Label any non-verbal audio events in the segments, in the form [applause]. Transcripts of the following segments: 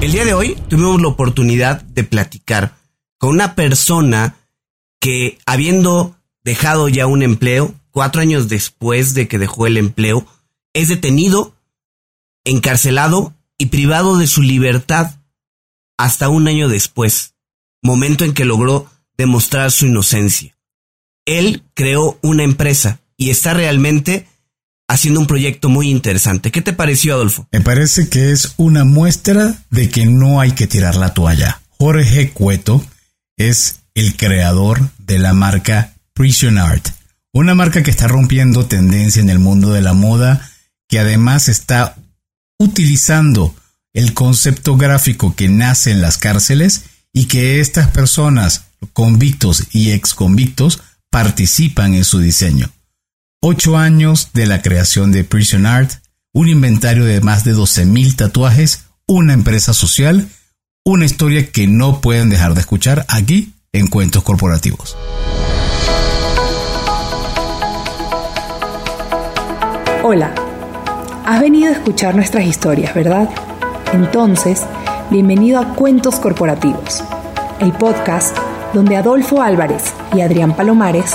El día de hoy tuvimos la oportunidad de platicar con una persona que habiendo dejado ya un empleo, cuatro años después de que dejó el empleo, es detenido, encarcelado y privado de su libertad hasta un año después, momento en que logró demostrar su inocencia. Él creó una empresa y está realmente haciendo un proyecto muy interesante. ¿Qué te pareció, Adolfo? Me parece que es una muestra de que no hay que tirar la toalla. Jorge Cueto es el creador de la marca Prison Art, una marca que está rompiendo tendencia en el mundo de la moda, que además está utilizando el concepto gráfico que nace en las cárceles y que estas personas, convictos y ex convictos, participan en su diseño. Ocho años de la creación de Prison Art, un inventario de más de 12.000 tatuajes, una empresa social, una historia que no pueden dejar de escuchar aquí en Cuentos Corporativos. Hola, has venido a escuchar nuestras historias, ¿verdad? Entonces, bienvenido a Cuentos Corporativos, el podcast donde Adolfo Álvarez y Adrián Palomares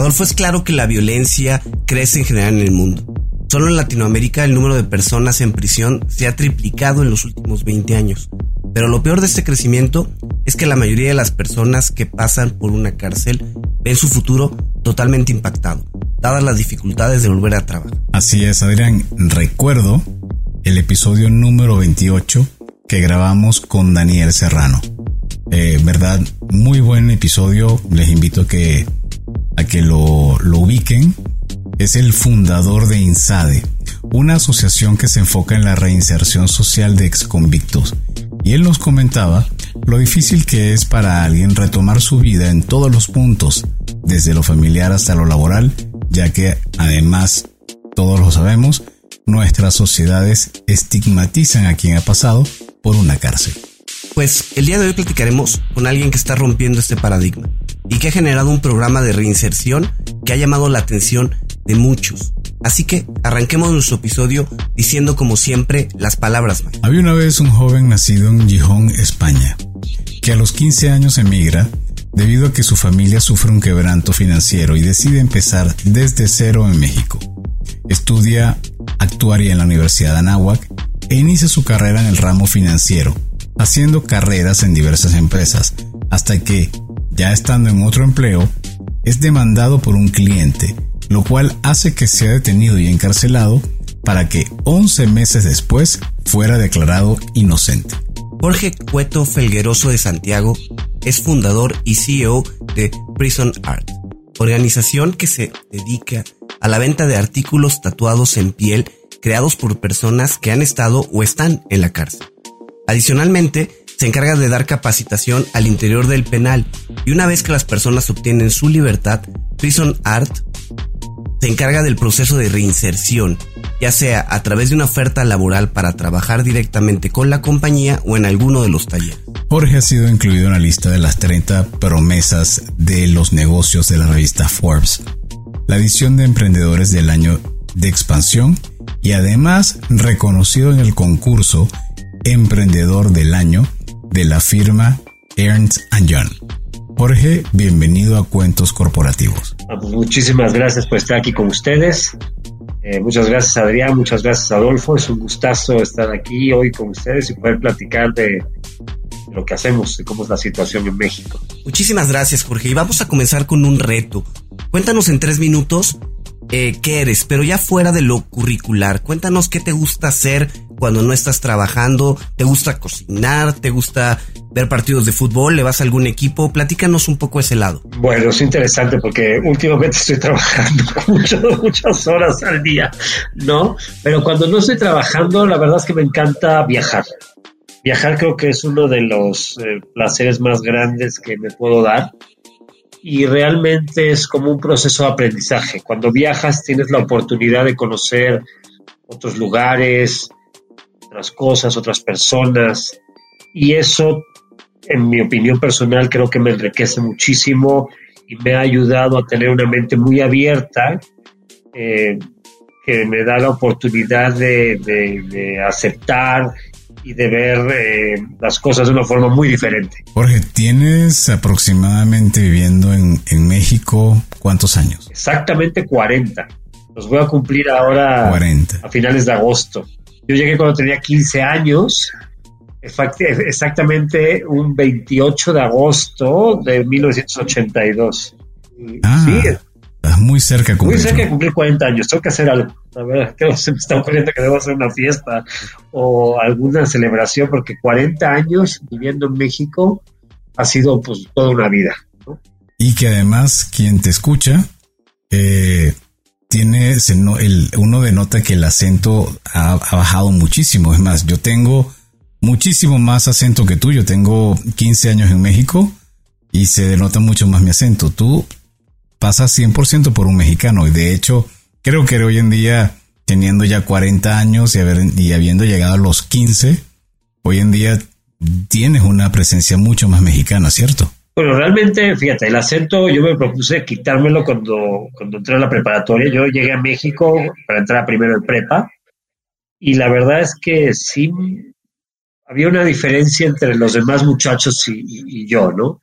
Adolfo, es claro que la violencia crece en general en el mundo. Solo en Latinoamérica el número de personas en prisión se ha triplicado en los últimos 20 años. Pero lo peor de este crecimiento es que la mayoría de las personas que pasan por una cárcel ven su futuro totalmente impactado, dadas las dificultades de volver a trabajar. Así es, Adrián. Recuerdo el episodio número 28 que grabamos con Daniel Serrano. Eh, verdad, muy buen episodio. Les invito a que que lo, lo ubiquen, es el fundador de INSADE, una asociación que se enfoca en la reinserción social de exconvictos. Y él nos comentaba lo difícil que es para alguien retomar su vida en todos los puntos, desde lo familiar hasta lo laboral, ya que además, todos lo sabemos, nuestras sociedades estigmatizan a quien ha pasado por una cárcel. Pues el día de hoy platicaremos con alguien que está rompiendo este paradigma y que ha generado un programa de reinserción que ha llamado la atención de muchos. Así que arranquemos nuestro episodio diciendo como siempre las palabras más. Había una vez un joven nacido en Gijón, España, que a los 15 años emigra debido a que su familia sufre un quebranto financiero y decide empezar desde cero en México. Estudia actuaria en la Universidad de Anáhuac e inicia su carrera en el ramo financiero, haciendo carreras en diversas empresas, hasta que ya estando en otro empleo, es demandado por un cliente, lo cual hace que sea detenido y encarcelado para que 11 meses después fuera declarado inocente. Jorge Cueto Felgueroso de Santiago es fundador y CEO de Prison Art, organización que se dedica a la venta de artículos tatuados en piel creados por personas que han estado o están en la cárcel. Adicionalmente, se encarga de dar capacitación al interior del penal y una vez que las personas obtienen su libertad, Prison Art se encarga del proceso de reinserción, ya sea a través de una oferta laboral para trabajar directamente con la compañía o en alguno de los talleres. Jorge ha sido incluido en la lista de las 30 promesas de los negocios de la revista Forbes, la edición de emprendedores del año de expansión y además reconocido en el concurso Emprendedor del Año de la firma Ernst Young. Jorge, bienvenido a Cuentos Corporativos. Ah, pues muchísimas gracias por estar aquí con ustedes. Eh, muchas gracias Adrián, muchas gracias Adolfo. Es un gustazo estar aquí hoy con ustedes y poder platicar de lo que hacemos y cómo es la situación en México. Muchísimas gracias Jorge y vamos a comenzar con un reto. Cuéntanos en tres minutos eh, qué eres, pero ya fuera de lo curricular. Cuéntanos qué te gusta hacer cuando no estás trabajando. ¿Te gusta cocinar? ¿Te gusta ver partidos de fútbol? ¿Le vas a algún equipo? Platícanos un poco ese lado. Bueno, es interesante porque últimamente [laughs] estoy trabajando [laughs] muchas horas al día, ¿no? Pero cuando no estoy trabajando, la verdad es que me encanta viajar. viajar creo que es uno de los eh, placeres más grandes que me puedo dar y realmente es como un proceso de aprendizaje. Cuando viajas tienes la oportunidad de conocer otros lugares, otras cosas, otras personas y eso, en mi opinión personal, creo que me enriquece muchísimo y me ha ayudado a tener una mente muy abierta. Eh, que me da la oportunidad de, aceptar y de ver eh, las cosas de una forma muy diferente. Jorge, ¿tienes aproximadamente viviendo en, en, México cuántos años? Exactamente 40. Los voy a cumplir ahora 40. a finales de agosto. Yo llegué cuando tenía 15 años, exactamente un 28 de agosto de 1982. Ah. Sí, muy cerca de cumplir. Muy cerca de cumplir 40 años. Tengo que hacer algo. A ver, creo que se me está ocurriendo que debo hacer una fiesta o alguna celebración, porque 40 años viviendo en México ha sido pues toda una vida. Y que además quien te escucha eh, tiene, el, uno denota que el acento ha, ha, bajado muchísimo. Es más, yo tengo muchísimo más acento que tú. Yo tengo 15 años en México y se denota mucho más mi acento. Tú pasa 100% por un mexicano. Y de hecho, creo que hoy en día, teniendo ya 40 años y, haber, y habiendo llegado a los 15, hoy en día tienes una presencia mucho más mexicana, ¿cierto? Bueno, realmente, fíjate, el acento yo me propuse quitármelo cuando, cuando entré a la preparatoria. Yo llegué a México para entrar primero en prepa y la verdad es que sí había una diferencia entre los demás muchachos y yo, ¿no?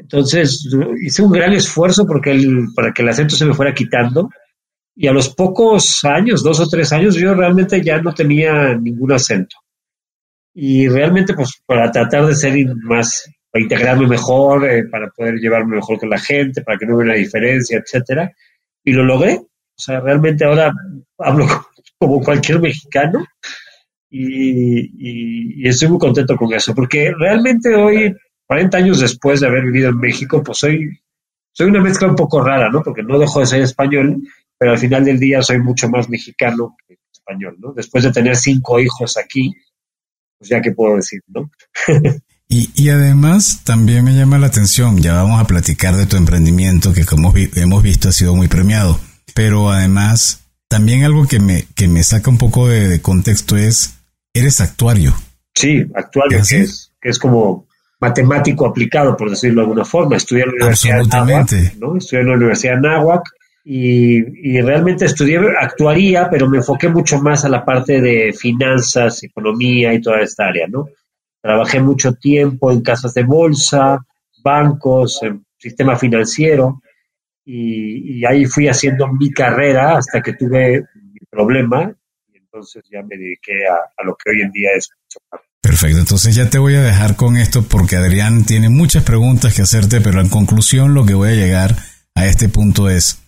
Entonces hice un gran esfuerzo porque el, para que el acento se me fuera quitando y a los pocos años, dos o tres años, yo realmente ya no tenía ningún acento. Y realmente pues para tratar de ser más, para integrarme mejor, eh, para poder llevarme mejor con la gente, para que no hubiera una diferencia, etcétera. Y lo logré. O sea, realmente ahora hablo [laughs] como cualquier mexicano y, y estoy muy contento con eso, porque realmente hoy 40 años después de haber vivido en México, pues soy, soy una mezcla un poco rara, ¿no? Porque no dejo de ser español, pero al final del día soy mucho más mexicano que español, ¿no? Después de tener cinco hijos aquí, pues ya que puedo decir, ¿no? [laughs] y, y, además también me llama la atención, ya vamos a platicar de tu emprendimiento que como hemos visto ha sido muy premiado, pero además también algo que me, que me saca un poco de, contexto es, eres actuario. Sí, actuario, que es, que es como matemático aplicado, por decirlo de alguna forma. Estudié en la Universidad de Nahuac, ¿no? Estudié en la Universidad de Nahuac y, realmente estudié actuaría, pero me enfoqué mucho más a la parte de finanzas, economía y toda esta área, ¿no? Trabajé mucho tiempo en casas de bolsa, bancos, en sistema financiero y, ahí fui haciendo mi carrera hasta que tuve mi problema y entonces ya me dediqué a, a lo que hoy en día es Perfecto, entonces ya te voy a dejar con esto porque Adrián tiene muchas preguntas que hacerte, pero en conclusión lo que voy a llegar a este punto es,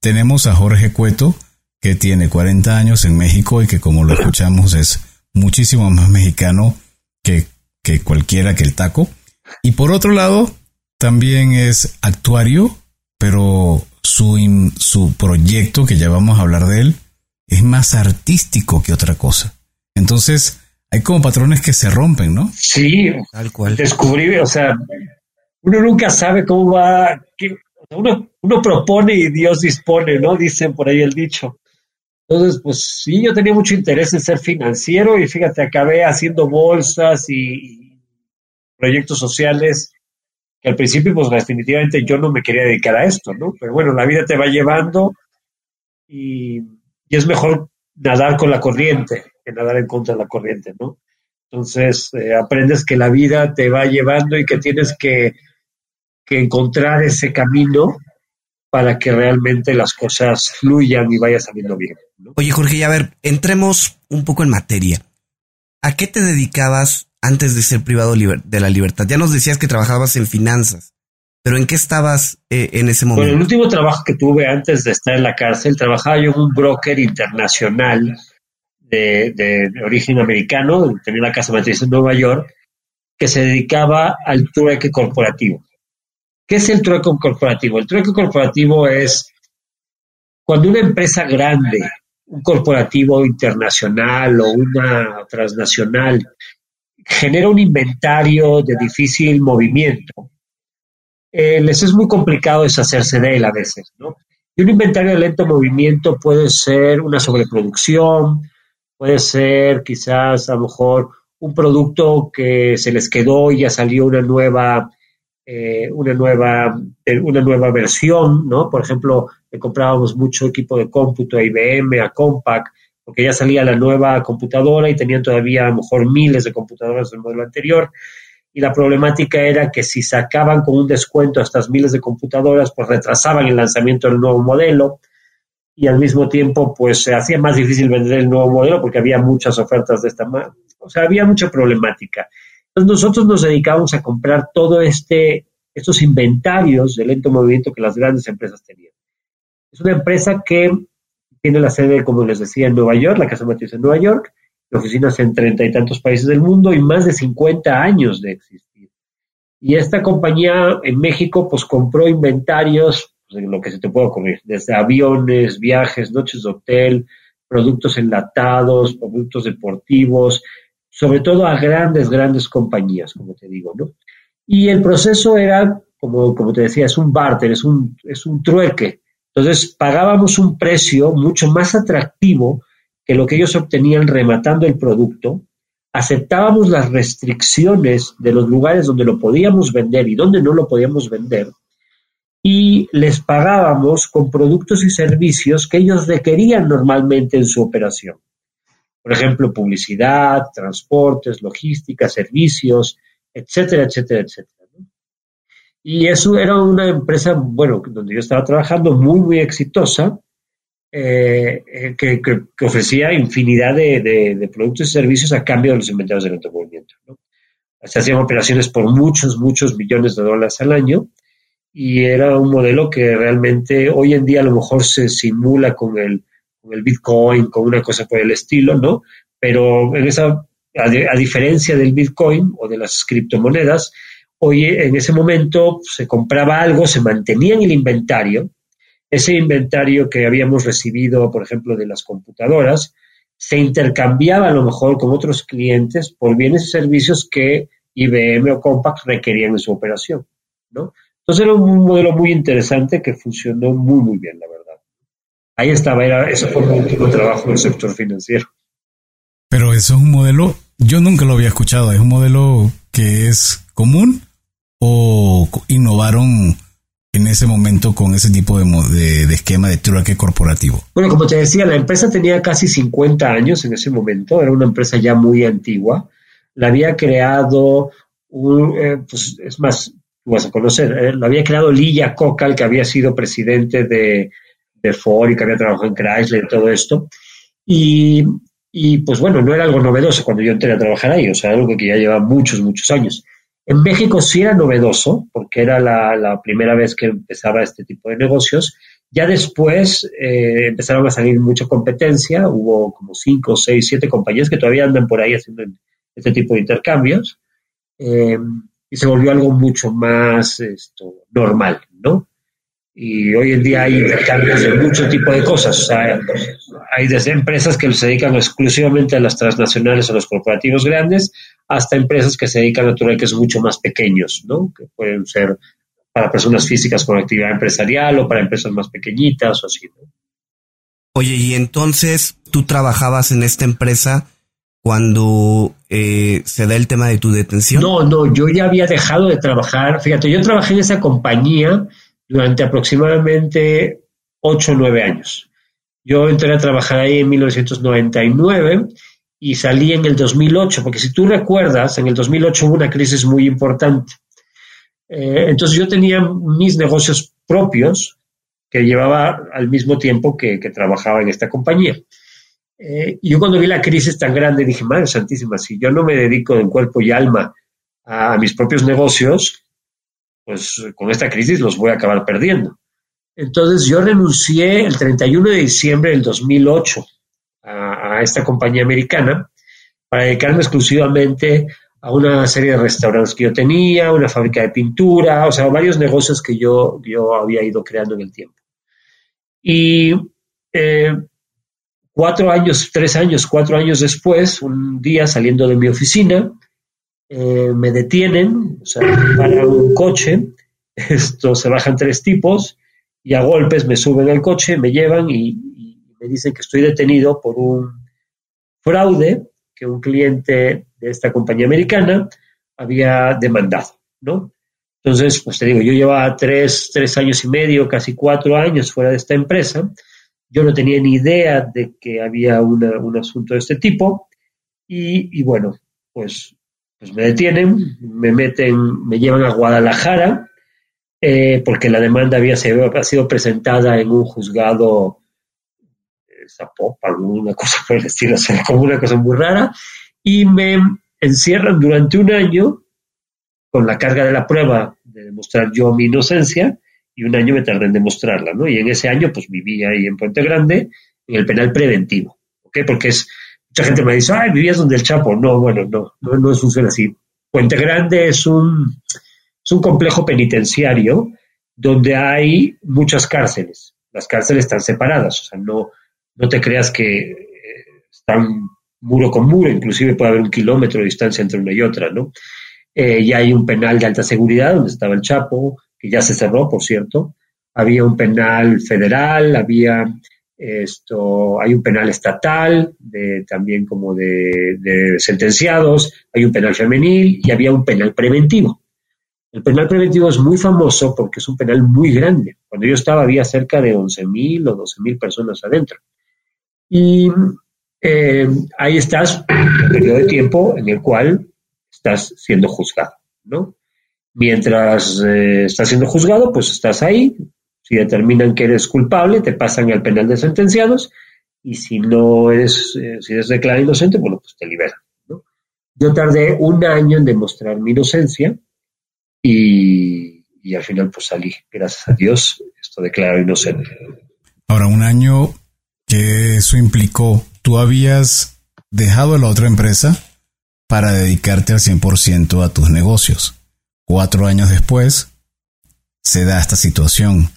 tenemos a Jorge Cueto, que tiene 40 años en México y que como lo escuchamos es muchísimo más mexicano que, que cualquiera que el taco. Y por otro lado, también es actuario, pero su, su proyecto, que ya vamos a hablar de él, es más artístico que otra cosa. Entonces, hay como patrones que se rompen, ¿no? Sí, tal cual. Descubrí, o sea, uno nunca sabe cómo va, uno, uno propone y Dios dispone, ¿no? Dicen por ahí el dicho. Entonces, pues sí, yo tenía mucho interés en ser financiero y fíjate, acabé haciendo bolsas y proyectos sociales que al principio, pues definitivamente yo no me quería dedicar a esto, ¿no? Pero bueno, la vida te va llevando y, y es mejor nadar con la corriente que nadar en contra de la corriente, ¿no? Entonces, eh, aprendes que la vida te va llevando y que tienes que, encontrar ese camino para que realmente las cosas fluyan y vaya saliendo bien. Oye, Jorge, y a ver, entremos un poco en materia. ¿A qué te dedicabas antes de ser privado de la libertad? Ya nos decías que trabajabas en finanzas, pero ¿en qué estabas eh, en ese momento? Bueno, el último trabajo que tuve antes de estar en la cárcel, trabajaba yo en un broker internacional de, origen americano, tenía la casa matriz en Nueva York, que se dedicaba al trueque corporativo. ¿Qué es el trueque corporativo? El trueque corporativo es cuando una empresa grande, un corporativo internacional o una transnacional, genera un inventario de difícil movimiento, eh, les es muy complicado deshacerse de él a veces, ¿no? Y un inventario de lento movimiento puede ser una sobreproducción, puede ser quizás a lo mejor un producto que se les quedó y ya salió una nueva, eh, una nueva, eh, una nueva versión, ¿no? Por ejemplo, le comprábamos mucho equipo de cómputo a IBM, a Compaq, porque ya salía la nueva computadora y tenían todavía a lo mejor miles de computadoras del modelo anterior. Y la problemática era que si sacaban con un descuento a estas miles de computadoras, pues retrasaban el lanzamiento del nuevo modelo y al mismo tiempo pues se hacía más difícil vender el nuevo modelo porque había muchas ofertas de esta manera. O sea, había mucha problemática. Entonces nosotros nos dedicábamos a comprar todo este, estos inventarios de lento movimiento que las grandes empresas tenían. Es una empresa que tiene la sede, como les decía, en Nueva York, la casa matriz en Nueva York, oficinas en treinta y tantos países del mundo y más de 50 años de existir. Y esta compañía en México pues compró inventarios, pues, lo que se te puede ocurrir, desde aviones, viajes, noches de hotel, productos enlatados, productos deportivos, sobre todo a grandes, grandes compañías, como te digo, ¿no? Y el proceso era, como, como te decía, es un barter, es un, es un trueque. Entonces pagábamos un precio mucho más atractivo que lo que ellos obtenían rematando el producto, aceptábamos las restricciones de los lugares donde lo podíamos vender y donde no lo podíamos vender, y les pagábamos con productos y servicios que ellos requerían normalmente en su operación. Por ejemplo, publicidad, transportes, logística, servicios, etcétera, etcétera, etcétera. Y eso era una empresa, bueno, donde yo estaba trabajando muy, muy exitosa, eh, eh, que, ofrecía infinidad de, productos y servicios a cambio de los inventarios de alto movimiento. Se hacían operaciones por muchos, muchos millones de dólares al año y era un modelo que realmente hoy en día a lo mejor se simula con el, con el Bitcoin, con una cosa por el estilo, ¿no? Pero en esa, a, diferencia del Bitcoin o de las criptomonedas, hoy en ese momento se compraba algo, se mantenía en el inventario, ese inventario que habíamos recibido, por ejemplo, de las computadoras, se intercambiaba a lo mejor con otros clientes por bienes y servicios que IBM o Compaq requerían en su operación, ¿no? Entonces era un modelo muy interesante que funcionó muy, muy bien, la verdad. Ahí estaba, era, eso fue un último trabajo del sector financiero. Pero eso es un modelo, yo nunca lo había escuchado, es un modelo que es común o innovaron en ese momento con ese tipo de, de, esquema de trueque corporativo? Bueno, como te decía, la empresa tenía casi 50 años en ese momento, era una empresa ya muy antigua. La había creado, un, eh, pues es más, vas a conocer, eh, la había creado Lilla Cocal, que había sido presidente de, de Ford y que había trabajado en Chrysler y todo esto. Y, y pues bueno, no era algo novedoso cuando yo entré a trabajar ahí, o sea, algo que ya lleva muchos, muchos años. En México sí era novedoso, porque era la, primera vez que empezaba este tipo de negocios. Ya después eh, empezaron a salir mucha competencia, hubo como cinco, seis, siete compañías que todavía andan por ahí haciendo este tipo de intercambios, eh, y se volvió algo mucho más esto, normal, ¿no? Y hoy en día hay intercambios de mucho tipo de cosas. O sea, hay desde empresas que se dedican exclusivamente a las transnacionales o los corporativos grandes, hasta empresas que se dedican a que son mucho más pequeños, ¿no? Que pueden ser para personas físicas con actividad empresarial o para empresas más pequeñitas o así, ¿no? Oye, y entonces tú trabajabas en esta empresa cuando eh, se da el tema de tu detención. No, no, yo ya había dejado de trabajar. Fíjate, yo trabajé en esa compañía durante aproximadamente 8 o 9 años. Yo entré a trabajar ahí en 1999 y salí en el 2008, porque si tú recuerdas, en el 2008 hubo una crisis muy importante. Eh, entonces yo tenía mis negocios propios que llevaba al mismo tiempo que, trabajaba en esta compañía. Eh, yo cuando vi la crisis tan grande dije, Madre Santísima, si yo no me dedico en cuerpo y alma a mis propios negocios, pues con esta crisis los voy a acabar perdiendo. Entonces yo renuncié el 31 de diciembre del 2008 a, esta compañía americana para dedicarme exclusivamente a una serie de restaurantes que yo tenía, una fábrica de pintura, o sea, varios negocios que yo, yo había ido creando en el tiempo. Y eh, cuatro años, tres años, cuatro años después, un día saliendo de mi oficina, eh, me detienen, o sea, para un coche, [laughs] esto se bajan tres tipos y a golpes me suben al coche, me llevan y, me dicen que estoy detenido por un fraude que un cliente de esta compañía americana había demandado, ¿no? Entonces, pues te digo, yo llevaba tres, tres años y medio, casi cuatro años fuera de esta empresa. Yo no tenía ni idea de que había un asunto de este tipo. Y, bueno, pues, pues me detienen, me meten, me llevan a Guadalajara, eh, porque la demanda había sido, presentada en un juzgado Zapopan, una cosa por el estilo, como una cosa muy rara, y me encierran durante un año con la carga de la prueba de demostrar yo mi inocencia y un año me tardé en demostrarla, ¿no? Y en ese año pues viví ahí en Puente Grande en el penal preventivo, ¿ok? Porque es, mucha gente me dice, ay, vivías donde el Chapo. No, bueno, no, no, no funciona así. Puente Grande es un, es un complejo penitenciario donde hay muchas cárceles. Las cárceles están separadas, o sea, no, no te creas que eh, están muro con muro, inclusive puede haber un kilómetro de distancia entre una y otra, ¿no? Eh, ya hay un penal de alta seguridad donde estaba el Chapo, que ya se cerró, por cierto. Había un penal federal, había esto, hay un penal estatal, de, también como de, sentenciados, hay un penal femenil y había un penal preventivo. El penal preventivo es muy famoso porque es un penal muy grande. Cuando yo estaba había cerca de 11.000 o 12.000 personas adentro. Y eh, ahí estás, un periodo de tiempo en el cual estás siendo juzgado, ¿no? Mientras eh, estás siendo juzgado, pues estás ahí. Si determinan que eres culpable, te pasan al penal de sentenciados. Y si no eres, eh, si eres declarado inocente, bueno, pues te liberan. Yo tardé un año en demostrar mi inocencia y, y al final pues salí. Gracias a Dios, esto declarado inocente. Ahora, un año que eso implicó, tú habías dejado la otra empresa para dedicarte al 100% a tus negocios. Cuatro años después, se da esta situación.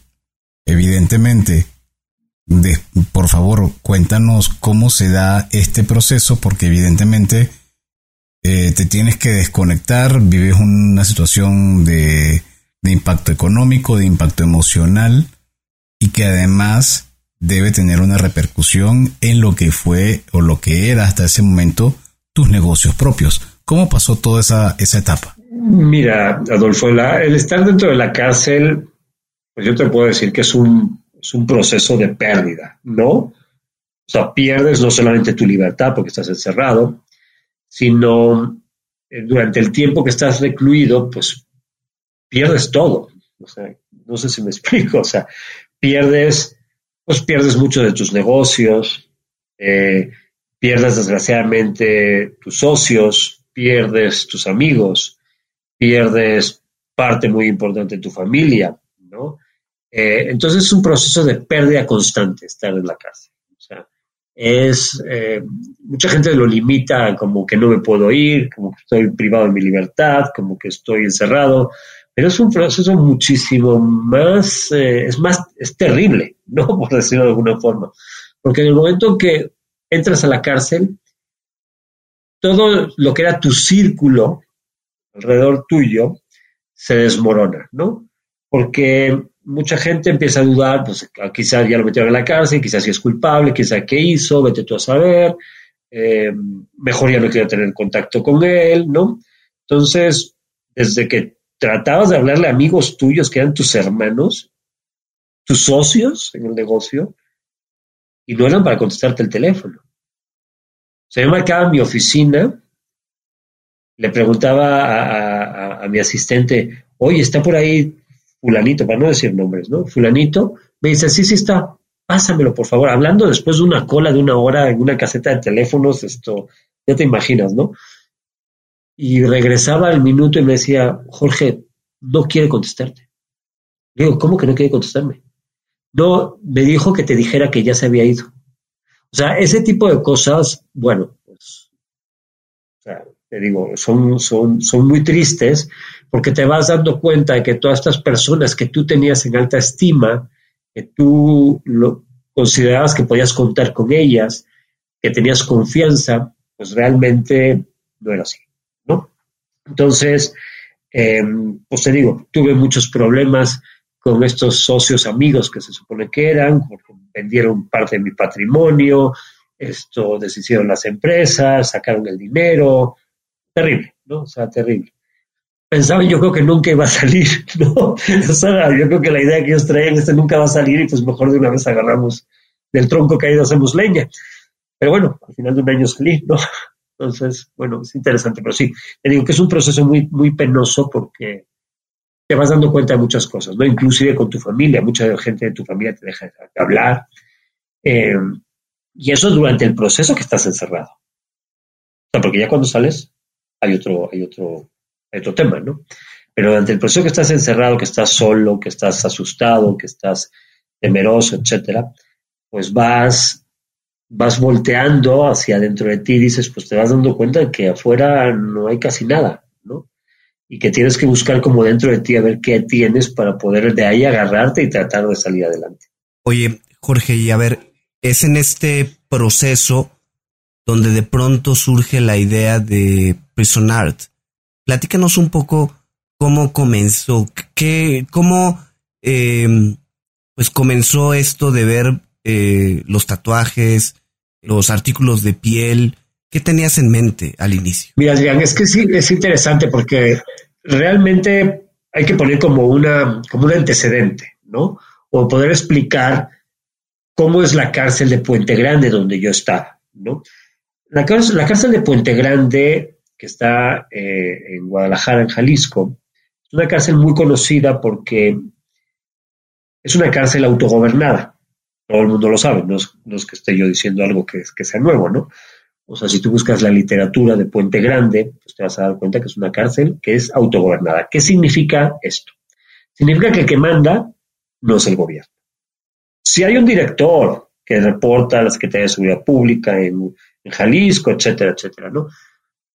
Evidentemente, por favor, cuéntanos cómo se da este proceso, porque evidentemente eh, te tienes que desconectar, vives una situación de, de impacto económico, de impacto emocional, y que además debe tener una repercusión en lo que fue o lo que era hasta ese momento tus negocios propios. ¿Cómo pasó toda esa etapa? Mira, Adolfo, el estar dentro de la cárcel, pues yo te puedo decir que es un, es un proceso de pérdida, ¿no? O sea, pierdes no solamente tu libertad porque estás encerrado, sino eh, durante el tiempo que estás recluido, pues pierdes todo. O sea, no sé si me [laughs] explico, o sea, pierdes, pues pierdes mucho de tus negocios, eh, pierdes desgraciadamente tus socios, pierdes tus amigos, pierdes parte muy importante de tu familia, ¿no? Eh, entonces es un proceso de pérdida constante estar en la cárcel. O sea, es, eh, mucha gente lo limita como que no me puedo ir, como que estoy privado de mi libertad, como que estoy encerrado, pero es un proceso muchísimo más, eh, es más, es terrible, [laughs] ¿no? Por decirlo de alguna forma. Porque en el momento que entras a la cárcel, todo lo que era tu círculo alrededor tuyo se desmorona, ¿no? Porque mucha gente empieza a dudar, pues quizás ya lo metieron en la cárcel, quizás si es culpable, quizás qué hizo, vete tú a saber, eh, mejor ya no quiero tener contacto con él, ¿no? Entonces, desde que tratabas de hablarle a amigos tuyos que eran tus hermanos, tus socios en el negocio, y no eran para contestarte el teléfono. O sea, yo marcaba mi oficina, le preguntaba a, mi asistente, oye, está por ahí fulanito, para no decir nombres, ¿no? Fulanito, me dice, sí, sí está, pásamelo, por favor. Hablando después de una cola de una hora en una caseta de teléfonos, esto, ya te imaginas, ¿no? Y regresaba al minuto y me decía, Jorge, no quiere contestarte. Le digo, ¿cómo que no quiere contestarme? No, me dijo que te dijera que ya se había ido. O sea, ese tipo de cosas, bueno, te digo, son, son, son muy tristes porque te vas dando cuenta de que todas estas personas que tú tenías en alta estima, que tú lo, considerabas que podías contar con ellas, que tenías confianza, pues realmente no era así, ¿no? Entonces, eh, pues te digo, tuve muchos problemas con estos socios amigos que se supone que eran, vendieron parte de mi patrimonio, esto deshicieron las empresas, sacaron el dinero, terrible, ¿no? O sea, terrible. Pensaban yo creo que nunca iba a salir, [laughs] ¿no? O sea, yo creo que la idea que ellos traían este nunca va a salir y pues mejor de una vez agarramos del tronco caído hacemos leña. Pero bueno, al final de un año salí, ¿no? Entonces, bueno, es interesante, pero sí, te digo que es un proceso muy, muy penoso porque te vas dando cuenta de muchas cosas, ¿no? Inclusive con tu familia, mucha gente de tu familia te deja de hablar. Eh, y eso durante el proceso que estás encerrado. O sea, porque ya cuando sales hay otro, hay otro, hay otro tema, ¿no? Pero durante el proceso que estás encerrado, que estás solo, que estás asustado, que estás temeroso, etcétera, pues vas, vas volteando hacia adentro de ti y dices, pues te vas dando cuenta de que afuera no hay casi nada, ¿no? Y que tienes que buscar como dentro de ti a ver qué tienes para poder de ahí agarrarte y tratar de salir adelante. Oye, Jorge, y a ver, es en este proceso donde de pronto surge la idea de Prison Art. Platícanos un poco cómo comenzó, qué, cómo em, pues comenzó esto de ver eh, los tatuajes, los artículos de piel. ¿Qué tenías en mente al inicio? Mira, Adrián, es que sí, es interesante porque realmente hay que poner como, una, como un antecedente, ¿no? O poder explicar cómo es la cárcel de Puente Grande donde yo estaba, ¿no? La cárcel, la cárcel de Puente Grande, que está eh, en Guadalajara, en Jalisco, es una cárcel muy conocida porque es una cárcel autogobernada. Todo el mundo lo sabe, no es, que esté yo diciendo algo que, que sea nuevo, ¿no? O sea, si tú buscas la literatura de Puente Grande, pues te vas a dar cuenta que es una cárcel que es autogobernada. ¿Qué significa esto? Significa que el que manda no es el gobierno. Si hay un director que reporta a la Secretaría de Seguridad Pública en, Jalisco, etcétera, etcétera, ¿no?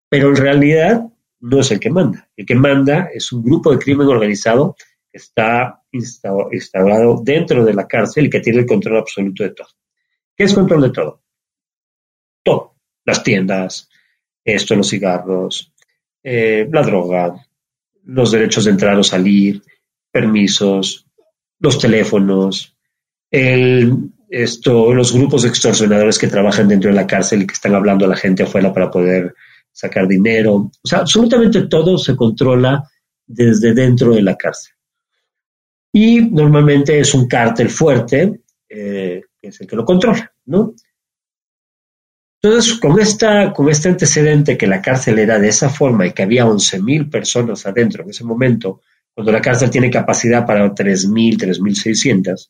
Pero en realidad no es el que manda. El que manda es un grupo de crimen organizado que está instaurado dentro de la cárcel y que tiene el control absoluto de todo. ¿Qué es control de todo? Todo. Las tiendas, esto, los cigarros, eh, la droga, los derechos de entrar o salir, permisos, los teléfonos, el, esto, los grupos extorsionadores que trabajan dentro de la cárcel y que están hablando a la gente afuera para poder sacar dinero. O sea, absolutamente todo se controla desde dentro de la cárcel. Y normalmente es un cártel fuerte, eh, es el que lo controla, ¿no? Entonces, con, esta, con este antecedente que la cárcel era de esa forma y que había 11.000 personas adentro en ese momento, cuando la cárcel tiene capacidad para 3.000, 3.600,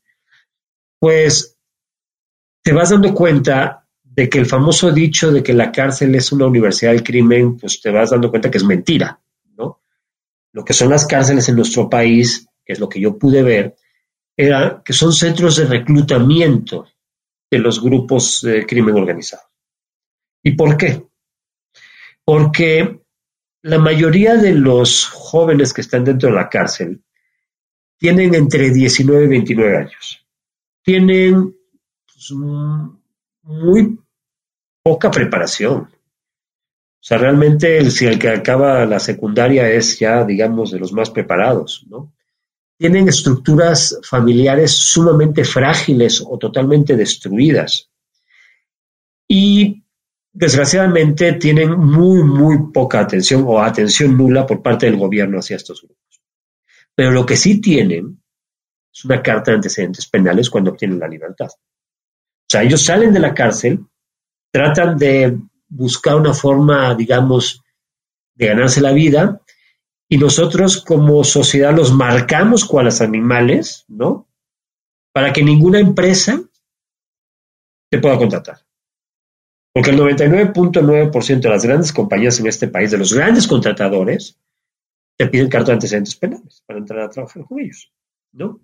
pues te vas dando cuenta de que el famoso dicho de que la cárcel es una universidad del crimen, pues te vas dando cuenta que es mentira, ¿no? Lo que son las cárceles en nuestro país, que es lo que yo pude ver, era que son centros de reclutamiento de los grupos de crimen organizado. ¿Y por qué? Porque la mayoría de los jóvenes que están dentro de la cárcel tienen entre 19 y 29 años tienen muy poca preparación. O sea, realmente si el que acaba la secundaria es ya, digamos, de los más preparados, ¿no? Tienen estructuras familiares sumamente frágiles o totalmente destruidas. Y desgraciadamente tienen muy, muy poca atención o atención nula por parte del gobierno hacia estos grupos. Pero lo que sí tienen es una carta de antecedentes penales cuando obtienen la libertad. O sea, ellos salen de la cárcel, tratan de buscar una forma, digamos, de ganarse la vida, y nosotros como sociedad los marcamos cuales animales, ¿no? Para que ninguna empresa te pueda contratar. Porque el 99.9% de las grandes compañías en este país, de los grandes contratadores, te piden carta de antecedentes penales para entrar a trabajar con ellos, ¿no?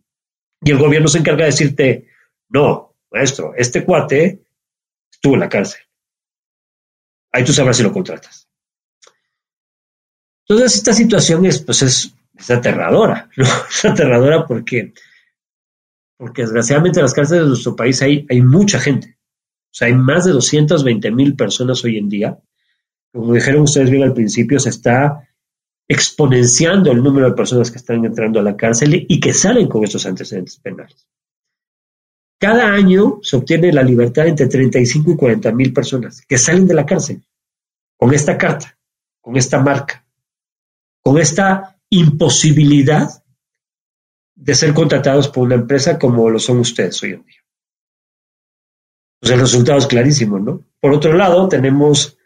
Y el gobierno se encarga de decirte, no, maestro, este cuate estuvo en la cárcel. Ahí tú sabrás si lo contratas. Entonces, esta situación es, pues es, aterradora, [laughs] ¿no? Es aterradora porque, porque desgraciadamente en las cárceles de nuestro país hay, hay mucha gente. O sea, hay más de 220 mil personas hoy en día. Como dijeron ustedes bien al principio, se está exponenciando el número de personas que están entrando a la cárcel y que salen con estos antecedentes penales. Cada año se obtiene la libertad entre 35 y 40 mil personas que salen de la cárcel con esta carta, con esta marca, con esta imposibilidad de ser contratados por una empresa como lo son ustedes hoy en día. El resultado es clarísimo, ¿no? Por otro lado, tenemos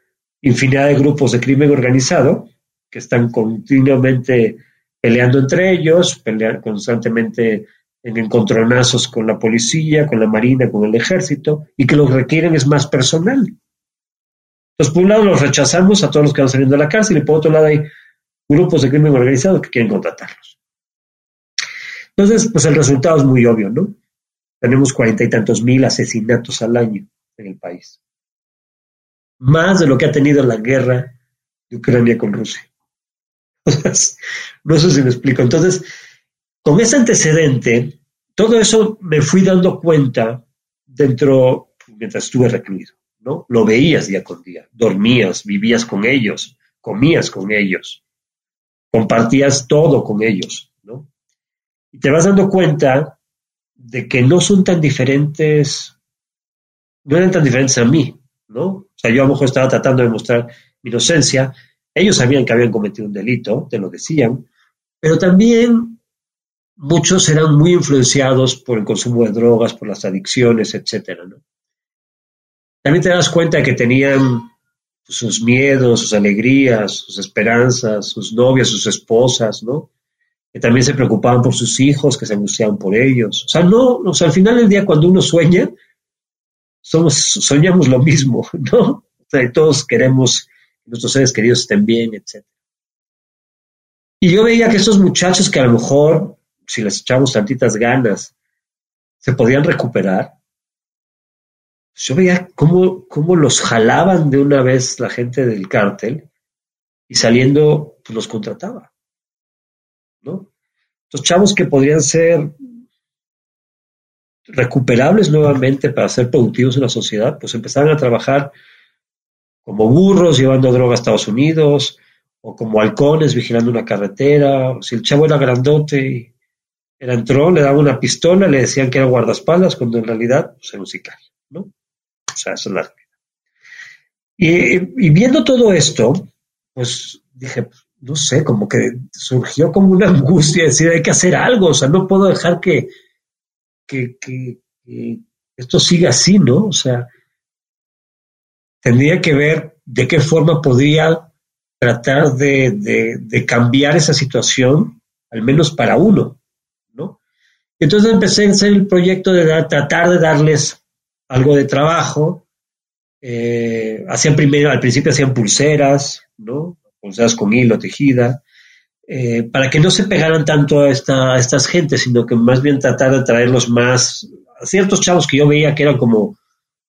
infinidad de grupos de crimen organizado que están continuamente peleando entre ellos, pelean constantemente en encontronazos con la policía, con la marina, con el ejército, y que lo que requieren es más personal. Entonces, por un lado los rechazamos a todos los que van saliendo de la cárcel y por otro lado hay grupos de crimen organizado que quieren contratarlos. Entonces, pues el resultado es muy obvio, ¿no? Tenemos cuarenta y tantos mil asesinatos al año en el país. Más de lo que ha tenido la guerra de Ucrania con Rusia. [laughs] no sé si me explico. Entonces, con ese antecedente, todo eso me fui dando cuenta dentro, mientras estuve recluido, ¿no? Lo veías día con día, dormías, vivías con ellos, comías con ellos, compartías todo con ellos, ¿no? Y te vas dando cuenta de que no son tan diferentes, no eran tan diferentes a mí, ¿no? O sea, yo a lo mejor estaba tratando de mostrar mi inocencia, ellos sabían que habían cometido un delito, te lo decían, pero también muchos eran muy influenciados por el consumo de drogas, por las adicciones, ¿no? También te das cuenta que tenían sus miedos, sus alegrías, sus esperanzas, sus novias, sus esposas, ¿no? Que también se preocupaban por sus hijos, que se angustiaban por ellos. O sea, no, o sea, al final del día cuando uno sueña, somos, soñamos lo mismo, [laughs] ¿no? Todos queremos que nuestros seres queridos estén bien, etc. Y yo veía que esos muchachos que a lo mejor si les echamos tantitas ganas, se podían recuperar. Yo veía cómo, cómo los jalaban de una vez la gente del cártel y saliendo pues los contrataba. ¿no? Los chavos que podrían ser recuperables nuevamente para ser productivos en la sociedad, pues empezaron a trabajar como burros llevando droga a Estados Unidos, o como halcones vigilando una carretera, o si el chavo era grandote y él entró, le daban una pistola, le decían que era guardaespaldas, cuando en realidad pues, era un sicario, ¿no? O sea, esa es la realidad. Y, viendo todo esto, pues dije, no sé, como que surgió como una [laughs] angustia, decir, hay que hacer algo, o sea, no puedo dejar que, que, esto siga así, ¿no? O sea, tendría que ver de qué forma podría tratar de cambiar esa situación, al menos para uno, entonces empecé a hacer el proyecto de tratar de darles algo de trabajo. Eh, hacían primero, al principio hacían pulseras, ¿no? Pulseras con hilo, tejida, eh, para que no se pegaran tanto a, esta, estas gentes, sino que más bien tratar de traerlos más, a ciertos chavos que yo veía que eran como,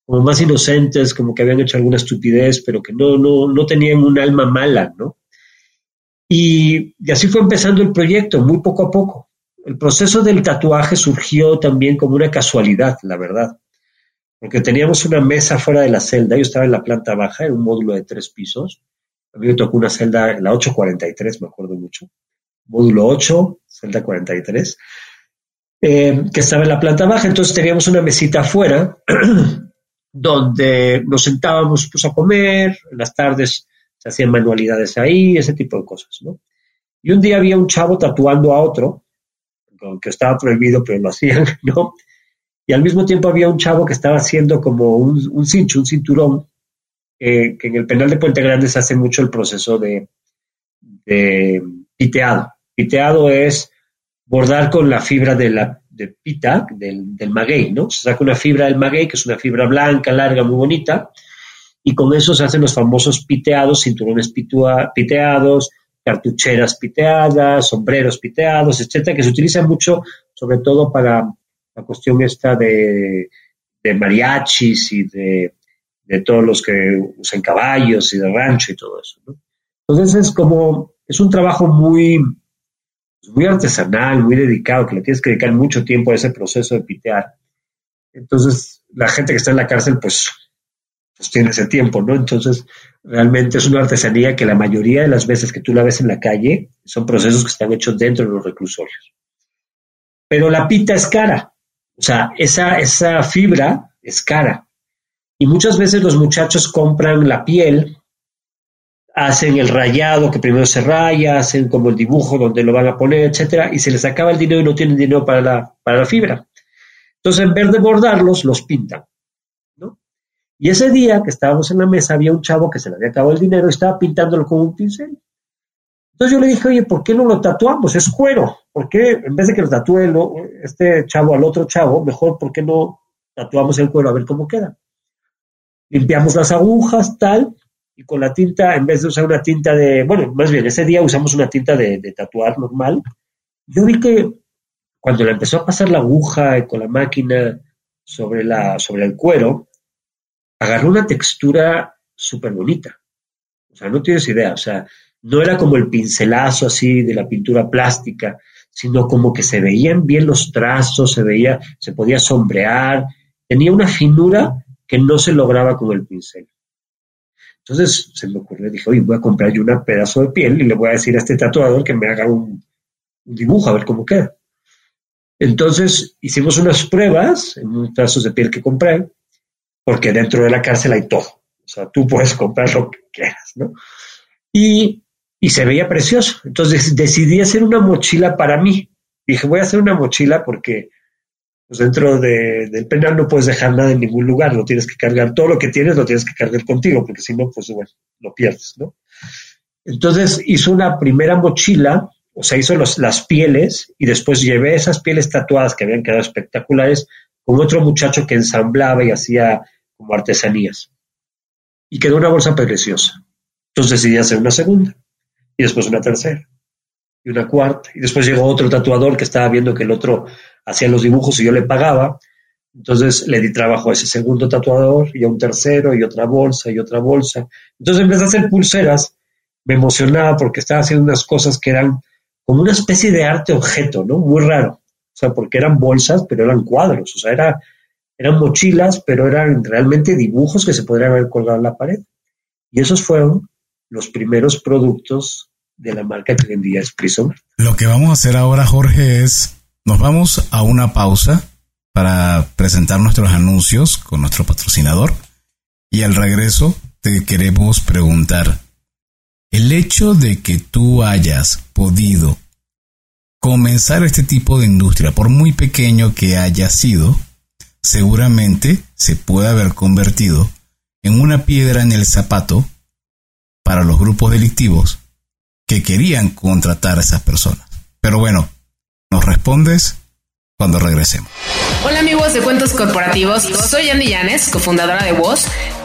más inocentes, como que habían hecho alguna estupidez, pero que no, no, no tenían un alma mala, ¿no? y así fue empezando el proyecto, muy poco a poco. El proceso del tatuaje surgió también como una casualidad, la verdad, porque teníamos una mesa fuera de la celda, yo estaba en la planta baja, en un módulo de tres pisos, a mí me tocó una celda, la 843, me acuerdo mucho, módulo 8, celda 43, eh, que estaba en la planta baja, entonces teníamos una mesita afuera, [clears throat] donde nos sentábamos pues, a comer, en las tardes se hacían manualidades ahí, ese tipo de cosas, ¿no? Y un día había un chavo tatuando a otro, que estaba prohibido, pero lo hacían, [laughs] ¿no? Y al mismo tiempo había un chavo que estaba haciendo como un, cincho, un cinturón, que en el penal de Puente Grande se hace mucho el proceso de, piteado. Piteado es bordar con la fibra de la de pita, del, del maguey, ¿no? Se saca una fibra del maguey, que es una fibra blanca, larga, muy bonita, y con eso se hacen los famosos piteados, cinturones piteados, cartucheras piteadas, sombreros piteados, etcétera, que se utilizan mucho, sobre todo para la cuestión esta de, mariachis y de, todos los que usan caballos y de rancho y todo eso. Entonces es como, es un trabajo muy, muy artesanal, muy dedicado, que le tienes que dedicar mucho tiempo a ese proceso de pitear. Entonces, la gente que está en la cárcel, pues, pues tiene ese tiempo, ¿no? Entonces, Realmente es una artesanía que la mayoría de las veces que tú la ves en la calle son procesos que están hechos dentro de los reclusorios. Pero la pita es cara, o sea, esa, esa fibra es cara. Y muchas veces los muchachos compran la piel, hacen el rayado que primero se raya, hacen como el dibujo donde lo van a poner, etcétera, y se les acaba el dinero y no tienen dinero para la, para la fibra. Entonces, en vez de bordarlos, los pintan. Y ese día que estábamos en la mesa, había un chavo que se le había acabado el dinero y estaba pintándolo con un pincel. Entonces yo le dije, oye, ¿por qué no lo tatuamos? Es cuero. ¿Por qué en vez de que lo tatúe este chavo al otro chavo, mejor, ¿por qué no tatuamos el cuero a ver cómo queda? Limpiamos las agujas, tal, y con la tinta, en vez de usar una tinta de, bueno, más bien, ese día usamos una tinta de, tatuar normal. Yo vi que cuando le empezó a pasar la aguja con la máquina sobre el cuero, agarró una textura súper bonita. O sea, no tienes idea, o sea, no era como el pincelazo así de la pintura plástica, sino como que se veían bien los trazos, se veía, se podía sombrear, tenía una finura que no se lograba con el pincel. Entonces se me ocurrió, dije, oye, voy a comprar yo un pedazo de piel y le voy a decir a este tatuador que me haga un, dibujo, a ver cómo queda. Entonces hicimos unas pruebas en unos pedazos de piel que compré, porque dentro de la cárcel hay todo. O sea, tú puedes comprar lo que quieras, ¿no? Y y se veía precioso. Entonces decidí hacer una mochila para mí. Dije, voy a hacer una mochila porque pues dentro del penal no puedes dejar nada en ningún lugar, lo tienes que cargar, todo lo que tienes lo tienes que cargar contigo, porque si no, pues bueno, lo pierdes, ¿no? Entonces hizo una primera mochila, o sea, hizo las pieles y después llevé esas pieles tatuadas que habían quedado espectaculares con otro muchacho que ensamblaba y hacía como artesanías. Y quedó una bolsa preciosa. Entonces decidí hacer una segunda y después una tercera y una cuarta. Y después llegó otro tatuador que estaba viendo que el otro hacía los dibujos y yo le pagaba. Entonces le di trabajo a ese segundo tatuador y a un tercero y otra bolsa y otra bolsa. Entonces en vez de hacer pulseras, me emocionaba porque estaba haciendo unas cosas que eran como una especie de arte objeto, ¿no? Muy raro. O sea, porque eran bolsas, pero eran cuadros. O sea, era, eran mochilas, pero eran realmente dibujos que se podrían haber colgado en la pared. Y esos fueron los primeros productos de la marca que vendía es. Lo que vamos a hacer ahora, Jorge, es nos vamos a una pausa para presentar nuestros anuncios con nuestro patrocinador y al regreso te queremos preguntar, el hecho de que tú hayas podido comenzar este tipo de industria, por muy pequeño que haya sido, seguramente se puede haber convertido en una piedra en el zapato para los grupos delictivos que querían contratar a esas personas. Pero bueno, nos respondes cuando regresemos. Hola amigos de Cuentos Corporativos, soy Andy Llanes, cofundadora de Voz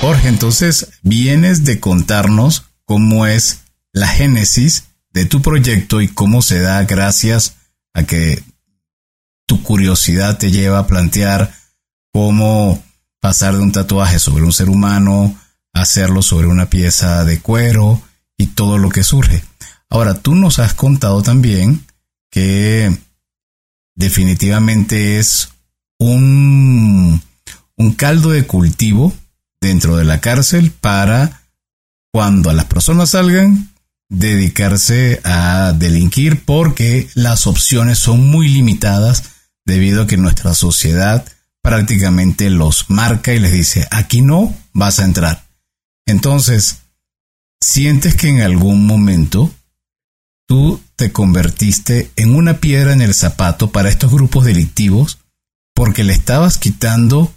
Jorge, entonces vienes de contarnos cómo es la génesis de tu proyecto y cómo se da gracias a que tu curiosidad te lleva a plantear cómo pasar de un tatuaje sobre un ser humano a hacerlo sobre una pieza de cuero y todo lo que surge. Ahora, tú nos has contado también que definitivamente es un un caldo de cultivo dentro de la cárcel para cuando las personas salgan dedicarse a delinquir porque las opciones son muy limitadas debido a que nuestra sociedad prácticamente los marca y les dice aquí no vas a entrar. Entonces, sientes que en algún momento tú te convertiste en una piedra en el zapato para estos grupos delictivos porque le estabas quitando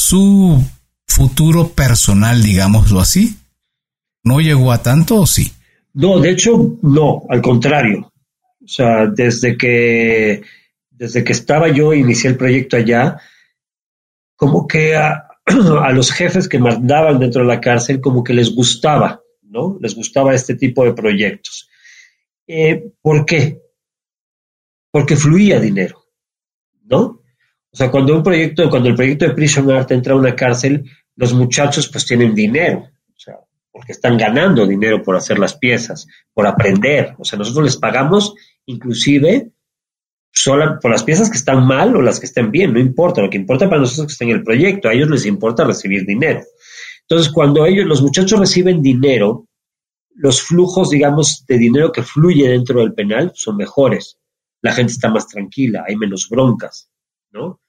su futuro personal, digámoslo así? ¿No llegó a tanto o sí? No, de hecho, no, al contrario. O sea, desde que, desde que estaba yo, inicié el proyecto allá, como que a [clears throat] los jefes que mandaban dentro de la cárcel como que les gustaba, ¿no? Les gustaba este tipo de proyectos. Eh, ¿Por qué? Porque fluía dinero, ¿no? O sea, cuando un proyecto, cuando el proyecto de Prison Art entra a una cárcel, los muchachos pues tienen dinero, o sea, porque están ganando dinero por hacer las piezas, por aprender. O sea, nosotros les pagamos inclusive solo por las piezas que están mal o las que estén bien, no importa. Lo que importa para nosotros es que estén en el proyecto. A ellos les importa recibir dinero. Entonces, cuando ellos, los muchachos reciben dinero, los flujos, digamos, de dinero que fluye dentro del penal son mejores. La gente está más tranquila, hay menos broncas, ¿no?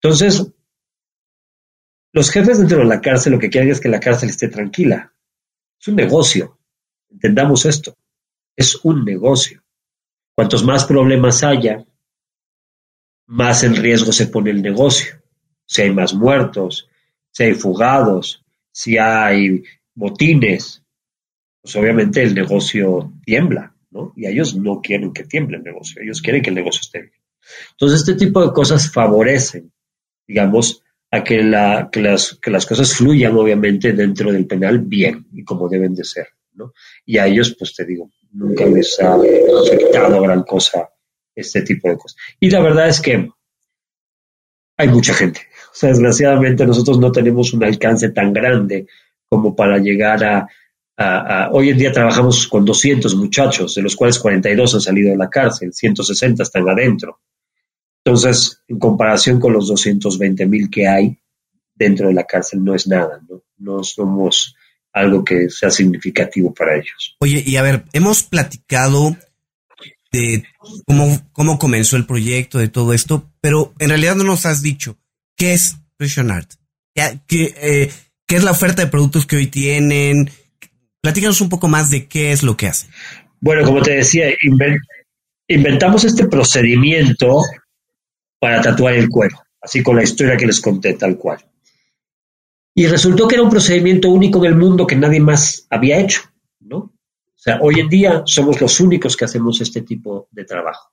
Entonces, los jefes dentro de la cárcel lo que quieren es que la cárcel esté tranquila. Es un negocio. Entendamos esto. Es un negocio. Cuantos más problemas haya, más en riesgo se pone el negocio. Si hay más muertos, si hay fugados, si hay motines, pues obviamente el negocio tiembla, ¿no? Y ellos no quieren que tiemble el negocio, ellos quieren que el negocio esté bien. Entonces, este tipo de cosas favorecen, digamos, a que, la, que, las, que las cosas fluyan, obviamente, dentro del penal bien y como deben de ser, ¿no? Y a ellos, pues te digo, nunca les ha afectado gran cosa este tipo de cosas. Y la verdad es que hay mucha gente. O sea, desgraciadamente nosotros no tenemos un alcance tan grande como para llegar a, Hoy en día trabajamos con 200 muchachos, de los cuales 42 han salido de la cárcel, 160 están adentro. Entonces, en comparación con los 220 mil que hay dentro de la cárcel, no es nada, ¿no? No somos algo que sea significativo para ellos. Oye, y a ver, hemos platicado de cómo, cómo comenzó el proyecto, de todo esto, pero en realidad no nos has dicho qué es Prison Art, qué, eh, qué es la oferta de productos que hoy tienen. Platícanos un poco más de qué es lo que hacen. Bueno, como te decía, inventamos este procedimiento para tatuar el cuero, así con la historia que les conté tal cual. Y resultó que era un procedimiento único en el mundo que nadie más había hecho, ¿no? O sea, hoy en día somos los únicos que hacemos este tipo de trabajo.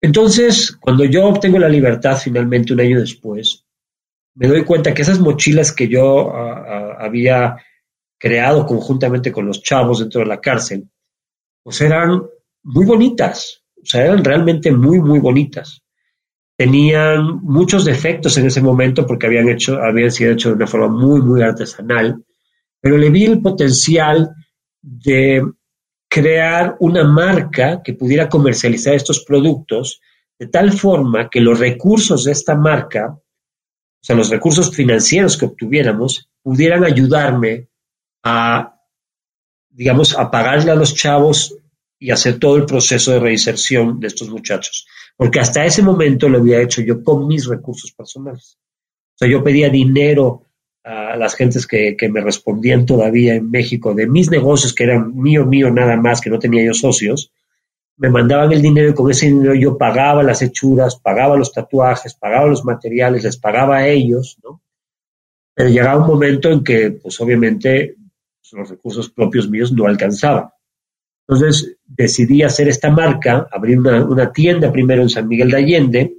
Entonces, cuando yo obtengo la libertad finalmente un año después, me doy cuenta que esas mochilas que yo ah, ah, había creado conjuntamente con los chavos dentro de la cárcel, pues eran muy bonitas, o sea, eran realmente muy, muy bonitas. Tenían muchos defectos en ese momento porque habían, hecho, habían sido hechos de una forma muy, muy artesanal, pero le vi el potencial de crear una marca que pudiera comercializar estos productos de tal forma que los recursos de esta marca, o sea, los recursos financieros que obtuviéramos, pudieran ayudarme a, digamos, a pagarle a los chavos y hacer todo el proceso de reinserción de estos muchachos. Porque hasta ese momento lo había hecho yo con mis recursos personales. O sea, yo pedía dinero a las gentes que, me respondían todavía en México de mis negocios, que eran mío, mío nada más, que no tenía yo socios, me mandaban el dinero y con ese dinero yo pagaba las hechuras, pagaba los tatuajes, pagaba los materiales, les pagaba a ellos, ¿no? Pero llegaba un momento en que, pues obviamente, los recursos propios míos no alcanzaban. Entonces decidí hacer esta marca, abrir una, tienda primero en San Miguel de Allende,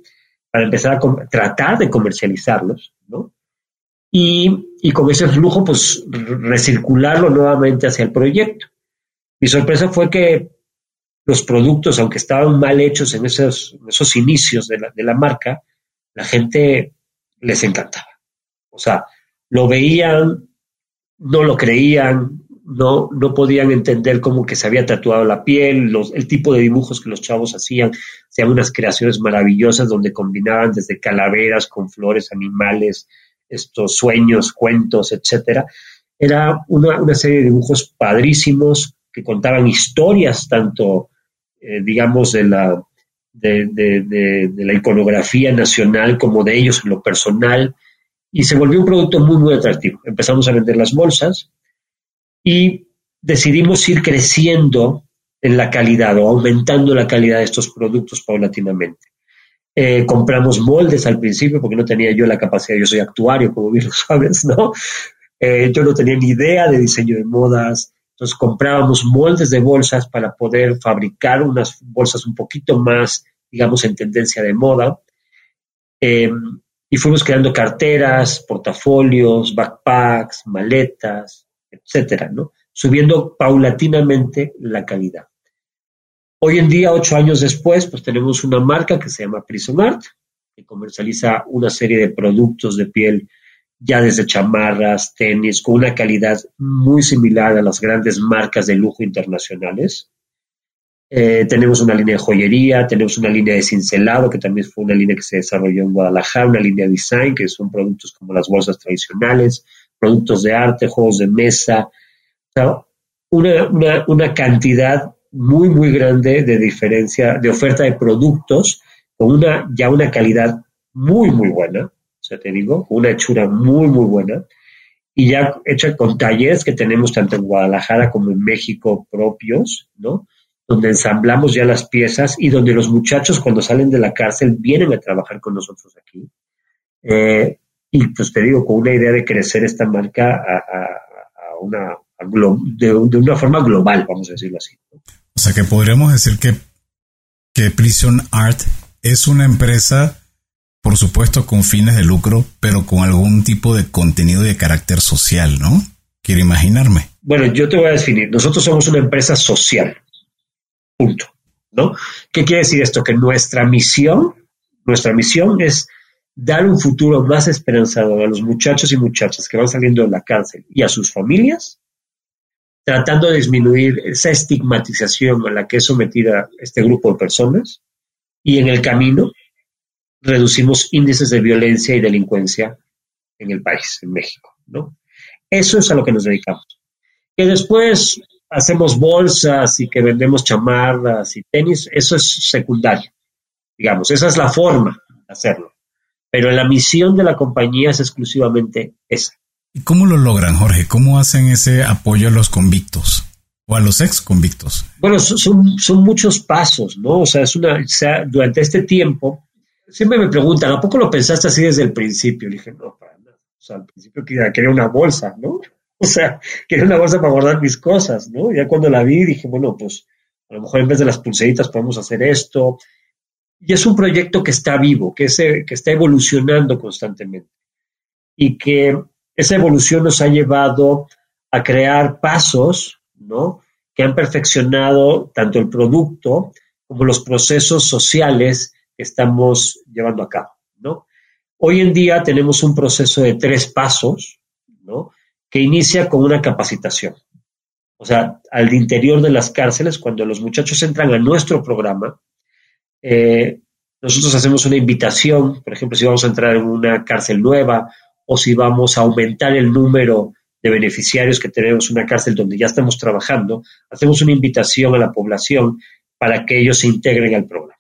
para empezar a tratar de comercializarlos, ¿no? y, con ese flujo, pues recircularlo nuevamente hacia el proyecto. Mi sorpresa fue que los productos, aunque estaban mal hechos en esos, esos inicios de la, de la marca, la gente les encantaba. O sea, lo veían, no lo creían, no, no podían entender cómo que se había tatuado la piel, el tipo de dibujos que los chavos hacían, hacían unas creaciones maravillosas donde combinaban desde calaveras con flores, animales, estos sueños, cuentos, etcétera. Era una, serie de dibujos padrísimos que contaban historias tanto, eh, digamos, de la, de, la iconografía nacional como de ellos en lo personal, y se volvió un producto muy, muy atractivo. Empezamos a vender las bolsas y decidimos ir creciendo en la calidad o aumentando la calidad de estos productos paulatinamente. Eh, compramos moldes al principio porque no tenía yo la capacidad, yo soy actuario, como bien lo sabes, ¿no? Eh, yo no tenía ni idea de diseño de modas, entonces comprábamos moldes de bolsas para poder fabricar unas bolsas un poquito más, digamos, en tendencia de moda. Eh, y fuimos creando carteras, portafolios, backpacks, maletas, etcétera, ¿no? Subiendo paulatinamente la calidad. Hoy en día, ocho años después, pues tenemos una marca que se llama Prison Art, que comercializa una serie de productos de piel, ya desde chamarras, tenis, con una calidad muy similar a las grandes marcas de lujo internacionales. Eh, tenemos una línea de joyería, tenemos una línea de cincelado, que también fue una línea que se desarrolló en Guadalajara, una línea de design, que son productos como las bolsas tradicionales, productos de arte, juegos de mesa, una, una, cantidad muy, muy grande de diferencia, de oferta de productos con una, ya una calidad muy, muy buena, o sea, te digo, una hechura muy, muy buena, y ya hecha con talleres que tenemos tanto en Guadalajara como en México propios, ¿no? donde ensamblamos ya las piezas y donde los muchachos cuando salen de la cárcel vienen a trabajar con nosotros aquí. Eh, y pues te digo, con una idea de crecer esta marca a, una, de, una forma global, vamos a decirlo así. O sea que podríamos decir que, que Prison Art es una empresa, por supuesto, con fines de lucro, pero con algún tipo de contenido de carácter social, ¿no? Quiero imaginarme. Bueno, yo te voy a definir. Nosotros somos una empresa social. Punto. ¿No? ¿Qué quiere decir esto? Que nuestra misión, nuestra misión es dar un futuro más esperanzador a los muchachos y muchachas que van saliendo de la cárcel y a sus familias, tratando de disminuir esa estigmatización a la que es sometida este grupo de personas y en el camino reducimos índices de violencia y delincuencia en el país, en México, ¿no? Eso es a lo que nos dedicamos. Que después hacemos bolsas y que vendemos chamarras y tenis, eso es secundario, digamos, esa es la forma de hacerlo. Pero la misión de la compañía es exclusivamente esa. ¿Y cómo lo logran, Jorge? ¿Cómo hacen ese apoyo a los convictos o a los ex convictos? Bueno, son, son muchos pasos, ¿no? O sea, es una, o sea, durante este tiempo, siempre me preguntan, ¿a poco lo pensaste así desde el principio? Le dije, no, para nada. O sea, al principio quería una bolsa, ¿no? [laughs] O sea, quería una bolsa para guardar mis cosas, ¿no? Ya cuando la vi dije, bueno, pues a lo mejor en vez de las pulseritas podemos hacer esto. Y es un proyecto que está vivo, que, que está evolucionando constantemente. Y que esa evolución nos ha llevado a crear pasos, ¿no? Que han perfeccionado tanto el producto como los procesos sociales que estamos llevando a cabo, ¿no? Hoy en día tenemos un proceso de tres pasos, ¿no? que inicia con una capacitación. O sea, al interior de las cárceles, cuando los muchachos entran a nuestro programa, eh, nosotros hacemos una invitación, por ejemplo, si vamos a entrar en una cárcel nueva o si vamos a aumentar el número de beneficiarios que tenemos en una cárcel donde ya estamos trabajando, hacemos una invitación a la población para que ellos se integren al programa.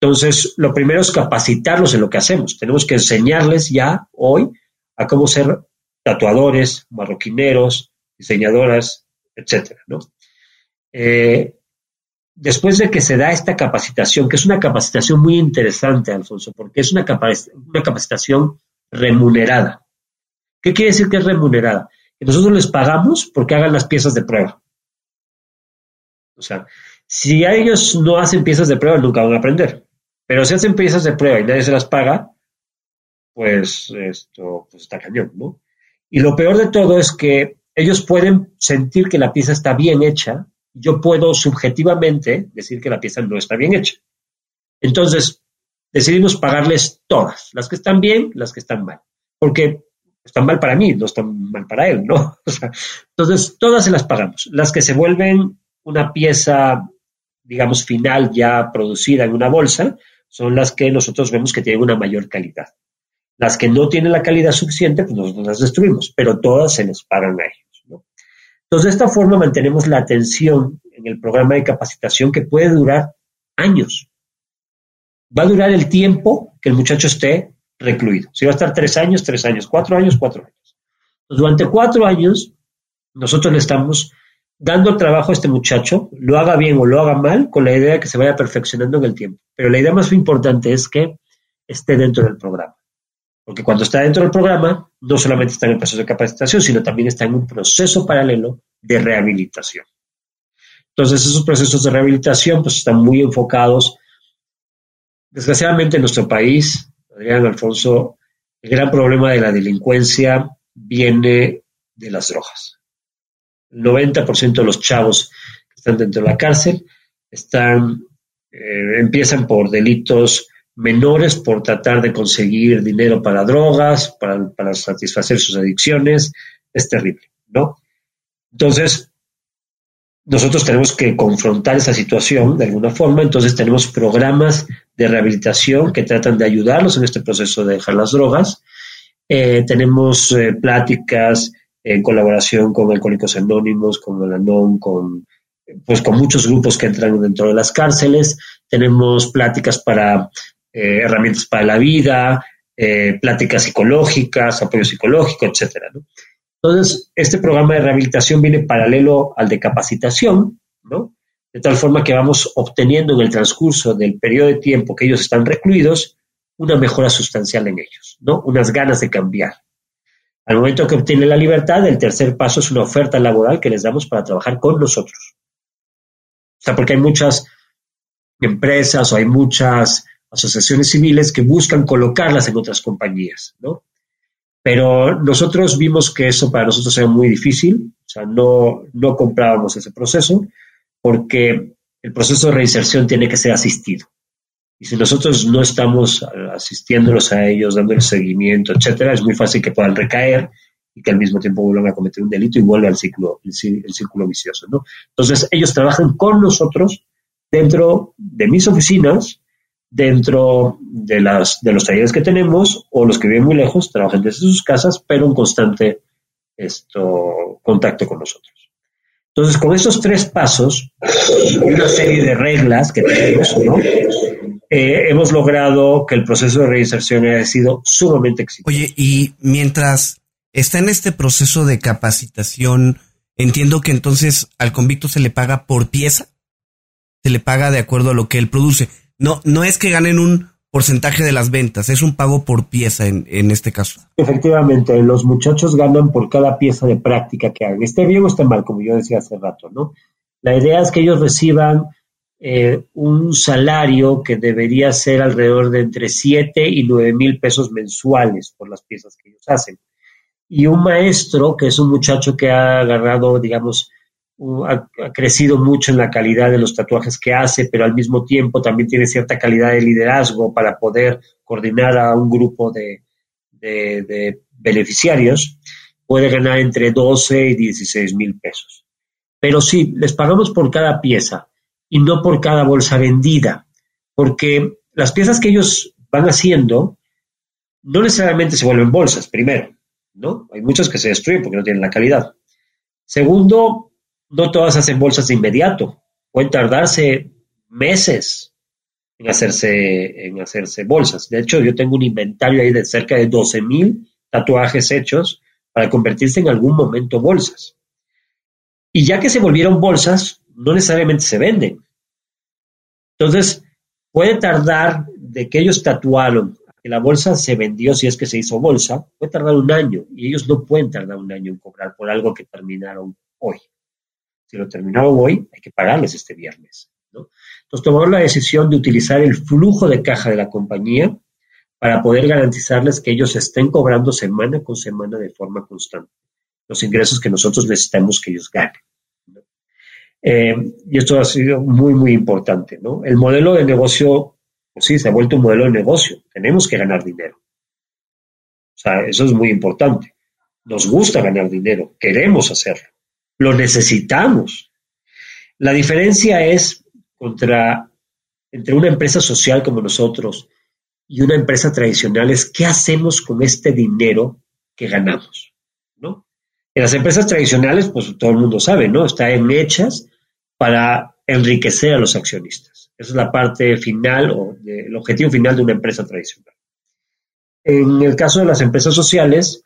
Entonces, lo primero es capacitarlos en lo que hacemos. Tenemos que enseñarles ya hoy a cómo ser tatuadores, marroquineros, diseñadoras, etcétera, ¿no? Eh, después de que se da esta capacitación, que es una capacitación muy interesante, Alfonso, porque es una, capacitación remunerada. ¿Qué quiere decir que es remunerada? Que nosotros les pagamos porque hagan las piezas de prueba. O sea, si a ellos no hacen piezas de prueba, nunca van a aprender. Pero si hacen piezas de prueba y nadie se las paga, pues esto pues está cañón, ¿no? Y lo peor de todo es que ellos pueden sentir que la pieza está bien hecha, yo puedo subjetivamente decir que la pieza no está bien hecha. Entonces, decidimos pagarles todas, las que están bien, las que están mal, porque están mal para mí, no están mal para él, ¿no? [laughs] entonces, todas se las pagamos. Las que se vuelven una pieza, digamos, final ya producida en una bolsa, son las que nosotros vemos que tienen una mayor calidad. Las que no tienen la calidad suficiente, pues nosotros las destruimos, pero todas se les pagan a ellos. Entonces, de esta forma mantenemos la atención en el programa de capacitación que puede durar años. Va a durar el tiempo que el muchacho esté recluido. Si va a estar tres años, tres años, cuatro años, cuatro años. durante cuatro años, nosotros le estamos dando trabajo a este muchacho, lo haga bien o lo haga mal, con la idea de que se vaya perfeccionando en el tiempo. Pero la idea más importante es que esté dentro del programa. Porque cuando está dentro del programa, no solamente está en el proceso de capacitación, sino también está en un proceso paralelo de rehabilitación. Entonces, esos procesos de rehabilitación pues, están muy enfocados. Desgraciadamente, en nuestro país, Adrián Alfonso, el gran problema de la delincuencia viene de las drogas. El 90% de los chavos que están dentro de la cárcel están, eh, empiezan por delitos menores, por tratar de conseguir dinero para drogas, para, para satisfacer sus adicciones. Es terrible, ¿no? Entonces, nosotros tenemos que confrontar esa situación de alguna forma, entonces tenemos programas de rehabilitación que tratan de ayudarlos en este proceso de dejar las drogas. Eh, tenemos eh, pláticas en colaboración con Alcohólicos Anónimos, con el ANON, con, pues, con muchos grupos que entran dentro de las cárceles. Tenemos pláticas para eh, herramientas para la vida, pláticas psicológicas, apoyo psicológico, etcétera. Entonces, este programa de rehabilitación viene paralelo al de capacitación, ¿no? De tal forma que vamos obteniendo en el transcurso del periodo de tiempo que ellos están recluidos una mejora sustancial en ellos, ¿no? Unas ganas de cambiar. Al momento que obtienen la libertad, el tercer paso es una oferta laboral que les damos para trabajar con nosotros. O sea, porque hay muchas empresas o hay muchas asociaciones civiles que buscan colocarlas en otras compañías, ¿no? Pero nosotros vimos que eso para nosotros era muy difícil, o sea, no, no comprábamos ese proceso porque el proceso de reinserción tiene que ser asistido. Y si nosotros no estamos asistiéndolos a ellos, dándoles seguimiento, etcétera, es muy fácil que puedan recaer y que al mismo tiempo vuelvan a cometer un delito y vuelvan al ciclo, el, el círculo vicioso. ¿no? Entonces, ellos trabajan con nosotros dentro de mis oficinas dentro de, las, de los talleres que tenemos o los que viven muy lejos trabajan desde sus casas, pero en constante esto, contacto con nosotros. Entonces, con estos tres pasos y una serie de reglas que tenemos, eh, hemos logrado que el proceso de reinserción haya sido sumamente exitoso. Oye, y mientras está en este proceso de capacitación, entiendo que entonces al convicto se le paga por pieza, se le paga de acuerdo a lo que él produce. No, no es que ganen un porcentaje de las ventas, es un pago por pieza en, en este caso. Efectivamente, los muchachos ganan por cada pieza de práctica que hagan. Esté bien o esté mal, como yo decía hace rato, ¿no? La idea es que ellos reciban eh, un salario que debería ser alrededor de entre 7 y 9 mil pesos mensuales por las piezas que ellos hacen. Y un maestro, que es un muchacho que ha agarrado, digamos, ha, crecido mucho en la calidad de los tatuajes que hace, pero al mismo tiempo también tiene cierta calidad de liderazgo para poder coordinar a un grupo de, beneficiarios, puede ganar entre 12 y 16 mil pesos. Pero sí, les pagamos por cada pieza y no por cada bolsa vendida, porque las piezas que ellos van haciendo no necesariamente se vuelven bolsas, primero, ¿no? Hay muchas que se destruyen porque no tienen la calidad. Segundo, no todas hacen bolsas de inmediato. Pueden tardarse meses en hacerse, en hacerse bolsas. De hecho, yo tengo un inventario ahí de cerca de 12 mil tatuajes hechos para convertirse en algún momento bolsas. Y ya que se volvieron bolsas, no necesariamente se venden. Entonces, puede tardar de que ellos tatuaron que la bolsa se vendió, si es que se hizo bolsa, puede tardar un año. Y ellos no pueden tardar un año en cobrar por algo que terminaron hoy si lo terminamos hoy, hay que pagarles este viernes. ¿no? Entonces tomamos la decisión de utilizar el flujo de caja de la compañía para poder garantizarles que ellos estén cobrando semana con semana de forma constante los ingresos que nosotros necesitamos que ellos ganen. Eh, y esto ha sido muy, muy importante. El modelo de negocio, pues sí, se ha vuelto un modelo de negocio. Tenemos que ganar dinero. O sea, eso es muy importante. Nos gusta ganar dinero, queremos hacerlo lo necesitamos. La diferencia es contra, entre una empresa social como nosotros y una empresa tradicional es qué hacemos con este dinero que ganamos, ¿no? En las empresas tradicionales, pues todo el mundo sabe, ¿no? Están hechas para enriquecer a los accionistas. Esa es la parte final o el objetivo final de una empresa tradicional. En el caso de las empresas sociales,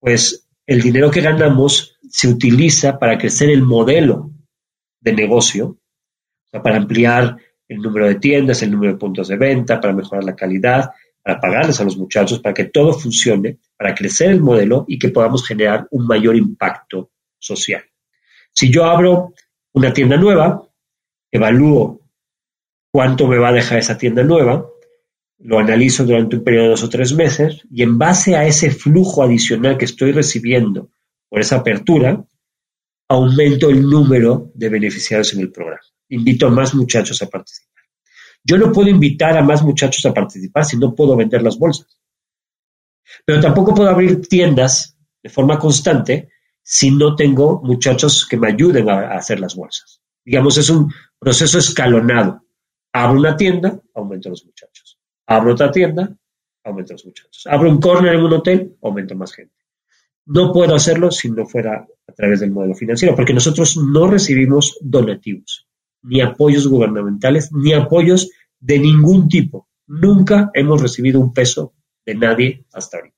pues el dinero que ganamos se utiliza para crecer el modelo de negocio, para ampliar el número de tiendas, el número de puntos de venta, para mejorar la calidad, para pagarles a los muchachos, para que todo funcione, para crecer el modelo y que podamos generar un mayor impacto social. Si yo abro una tienda nueva, evalúo cuánto me va a dejar esa tienda nueva, lo analizo durante un periodo de dos o tres meses y en base a ese flujo adicional que estoy recibiendo por esa apertura, aumento el número de beneficiarios en el programa. Invito a más muchachos a participar. Yo no puedo invitar a más muchachos a participar si no puedo vender las bolsas. Pero tampoco puedo abrir tiendas de forma constante si no tengo muchachos que me ayuden a, hacer las bolsas. Digamos, es un proceso escalonado. Abro una tienda, aumento los muchachos. Abro otra tienda, aumento los muchachos. Abro un corner en un hotel, aumento más gente. No puedo hacerlo si no fuera a través del modelo financiero, porque nosotros no recibimos donativos, ni apoyos gubernamentales, ni apoyos de ningún tipo. Nunca hemos recibido un peso de nadie hasta ahorita.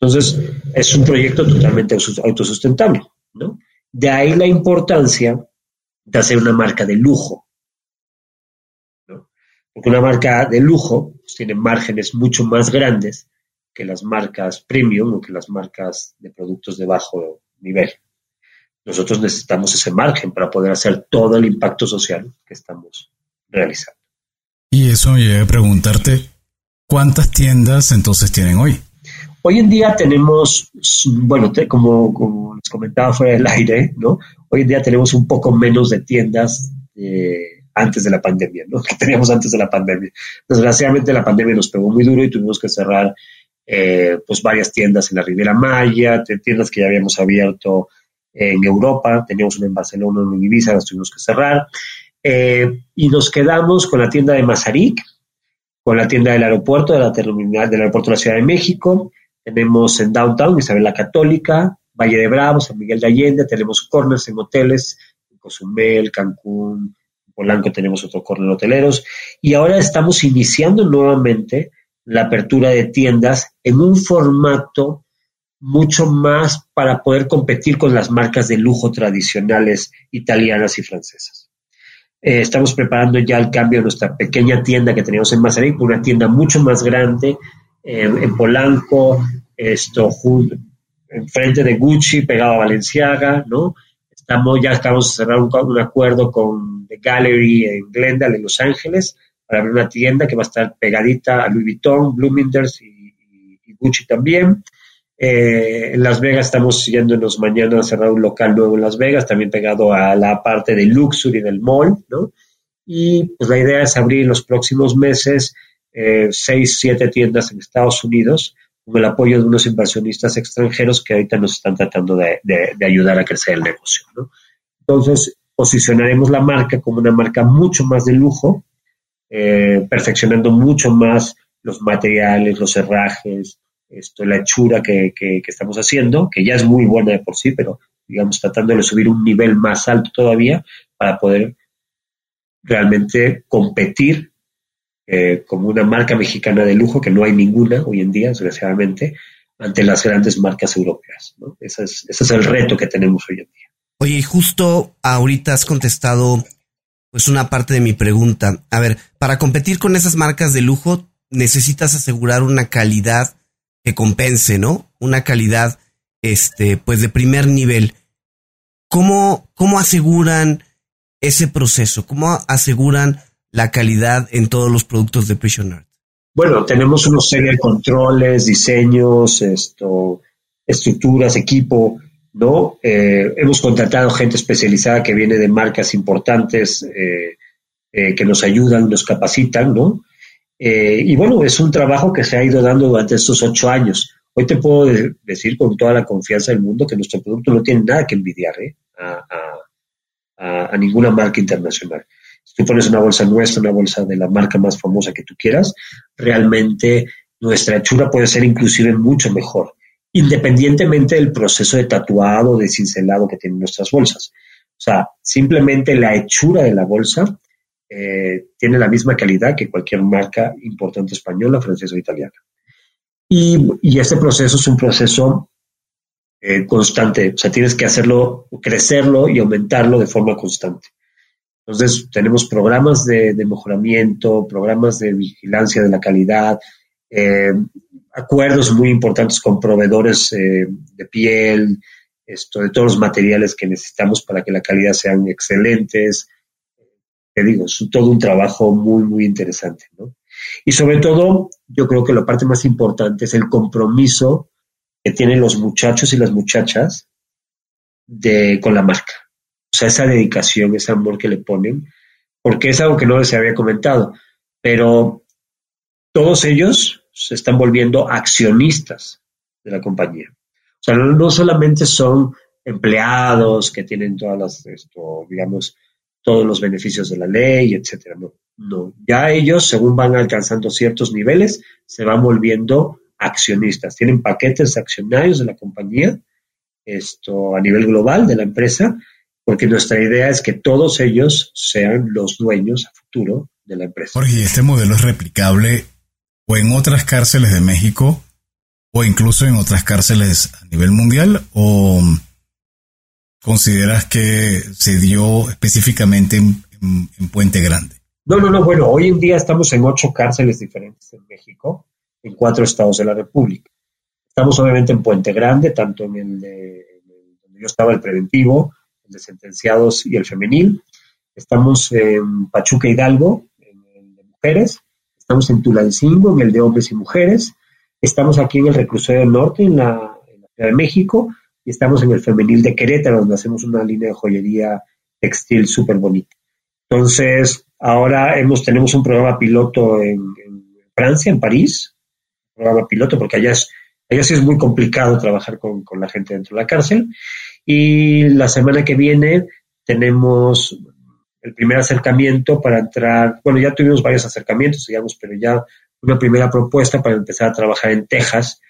Entonces, es un proyecto totalmente autosustentable, ¿no? De ahí la importancia de hacer una marca de lujo, ¿no? Porque una marca de lujo pues, tiene márgenes mucho más grandes que las marcas premium o que las marcas de productos de bajo nivel. Nosotros necesitamos ese margen para poder hacer todo el impacto social que estamos realizando. Y eso me lleva a preguntarte, ¿cuántas tiendas entonces tienen hoy? Hoy en día tenemos, bueno, como, les comentaba fuera del aire, ¿no? Hoy en día tenemos un poco menos de tiendas antes de la pandemia, ¿no? [laughs] Que teníamos antes de la pandemia. Desgraciadamente la pandemia nos pegó muy duro y tuvimos que cerrar eh, pues varias tiendas en la Riviera Maya, tiendas que ya habíamos abierto en Europa, teníamos una en Barcelona, una en Ibiza, las tuvimos que cerrar. Eh, y nos quedamos con la tienda de Mazarik, con la tienda del aeropuerto, de la terminal del aeropuerto de la Ciudad de México. Tenemos en Downtown Isabel la Católica, Valle de Bravo, San Miguel de Allende, tenemos corners en hoteles, en Cozumel, Cancún, Polanco tenemos otro corner hoteleros. Y ahora estamos iniciando nuevamente la apertura de tiendas en un formato mucho más para poder competir con las marcas de lujo tradicionales italianas y francesas. Eh, estamos preparando ya el cambio de nuestra pequeña tienda que teníamos en Mazarik por una tienda mucho más grande en Polanco, esto enfrente de Gucci, pegado a Valenciaga, ¿no? Estamos, ya estamos a cerrar un, un acuerdo con The Gallery en Glendale, en Los Ángeles, para abrir una tienda que va a estar pegadita a Louis Vuitton, Bloomingdale's y, Gucci también. Eh, en Las Vegas estamos yéndonos mañana a cerrar un local nuevo en Las Vegas, también pegado a la parte de luxury del mall, ¿no? Y pues la idea es abrir en los próximos meses eh, seis, siete tiendas en Estados Unidos con el apoyo de unos inversionistas extranjeros que ahorita nos están tratando de, ayudar a crecer el negocio, ¿no? Entonces, posicionaremos la marca como una marca mucho más de lujo, eh, perfeccionando mucho más los materiales, los herrajes, esto, la hechura que, estamos haciendo, que ya es muy buena de por sí, pero digamos tratando de subir un nivel más alto todavía para poder realmente competir eh, como una marca mexicana de lujo, que no hay ninguna hoy en día, desgraciadamente, ante las grandes marcas europeas. Ese, es, ese es el reto que tenemos hoy en día. Oye, y justo ahorita has contestado pues una parte de mi pregunta. A ver, para competir con esas marcas de lujo necesitas asegurar una calidad que compense, ¿no? Una calidad, este, pues de primer nivel. ¿Cómo, cómo aseguran ese proceso? ¿Cómo aseguran la calidad en todos los productos de Prison Art? Bueno, tenemos una serie de controles, diseños, esto, estructuras, equipo ¿no? Eh, hemos contratado gente especializada que viene de marcas importantes eh, eh, que nos ayudan, nos capacitan, ¿no? y bueno, es un trabajo que se ha ido dando durante estos ocho años. Hoy te puedo decir con toda la confianza del mundo que nuestro producto no tiene nada que envidiar a, a, ninguna marca internacional. Si tú pones una bolsa nuestra, una bolsa de la marca más famosa que tú quieras, realmente nuestra hechura puede ser inclusive mucho mejor independientemente del proceso de tatuado, de cincelado que tienen nuestras bolsas. O sea, simplemente la hechura de la bolsa eh, tiene la misma calidad que cualquier marca importante española, francesa o italiana. Y, este proceso es un proceso eh, constante, o sea, tienes que hacerlo, crecerlo y aumentarlo de forma constante. Entonces, tenemos programas de, mejoramiento, programas de vigilancia de la calidad, eh, acuerdos muy importantes con proveedores eh, de piel, esto, de todos los materiales que necesitamos para que la calidad sean excelentes. Te digo, es todo un trabajo muy, muy interesante. ¿no? Y sobre todo, yo creo que la parte más importante es el compromiso que tienen los muchachos y las muchachas de, con la marca. O sea, esa dedicación, ese amor que le ponen, porque es algo que no les había comentado, pero todos ellos se están volviendo accionistas de la compañía. O sea, no, solamente son empleados que tienen todas las, esto, digamos, todos los beneficios de la ley, etcétera. No, no. Ya ellos, según van alcanzando ciertos niveles, se van volviendo accionistas. Tienen paquetes accionarios de la compañía, esto a nivel global de la empresa, porque nuestra idea es que todos ellos sean los dueños a futuro de la empresa. Jorge, este modelo es replicable o en otras cárceles de México o incluso en otras cárceles a nivel mundial o consideras que se dio específicamente en, Puente Grande? No, no, no. Bueno, hoy en día estamos en ocho cárceles diferentes en México, en cuatro estados de la República. Estamos obviamente en Puente Grande, tanto en el de donde yo estaba el preventivo, el de sentenciados y el femenil. Estamos en Pachuca Hidalgo, en el de mujeres. Estamos en Tulancingo, en el de hombres y mujeres. Estamos aquí en el Reclusorio Norte, en la, en la Ciudad de México y estamos en el femenil de Querétaro, donde hacemos una línea de joyería textil súper bonita. Entonces, ahora hemos, tenemos un programa piloto en, Francia, en París, un programa piloto, porque allá, es, allá sí es muy complicado trabajar con, con la gente dentro de la cárcel. Y la semana que viene tenemos el primer acercamiento para entrar, bueno, ya tuvimos varios acercamientos, digamos, pero ya una primera propuesta para empezar a trabajar en Texas,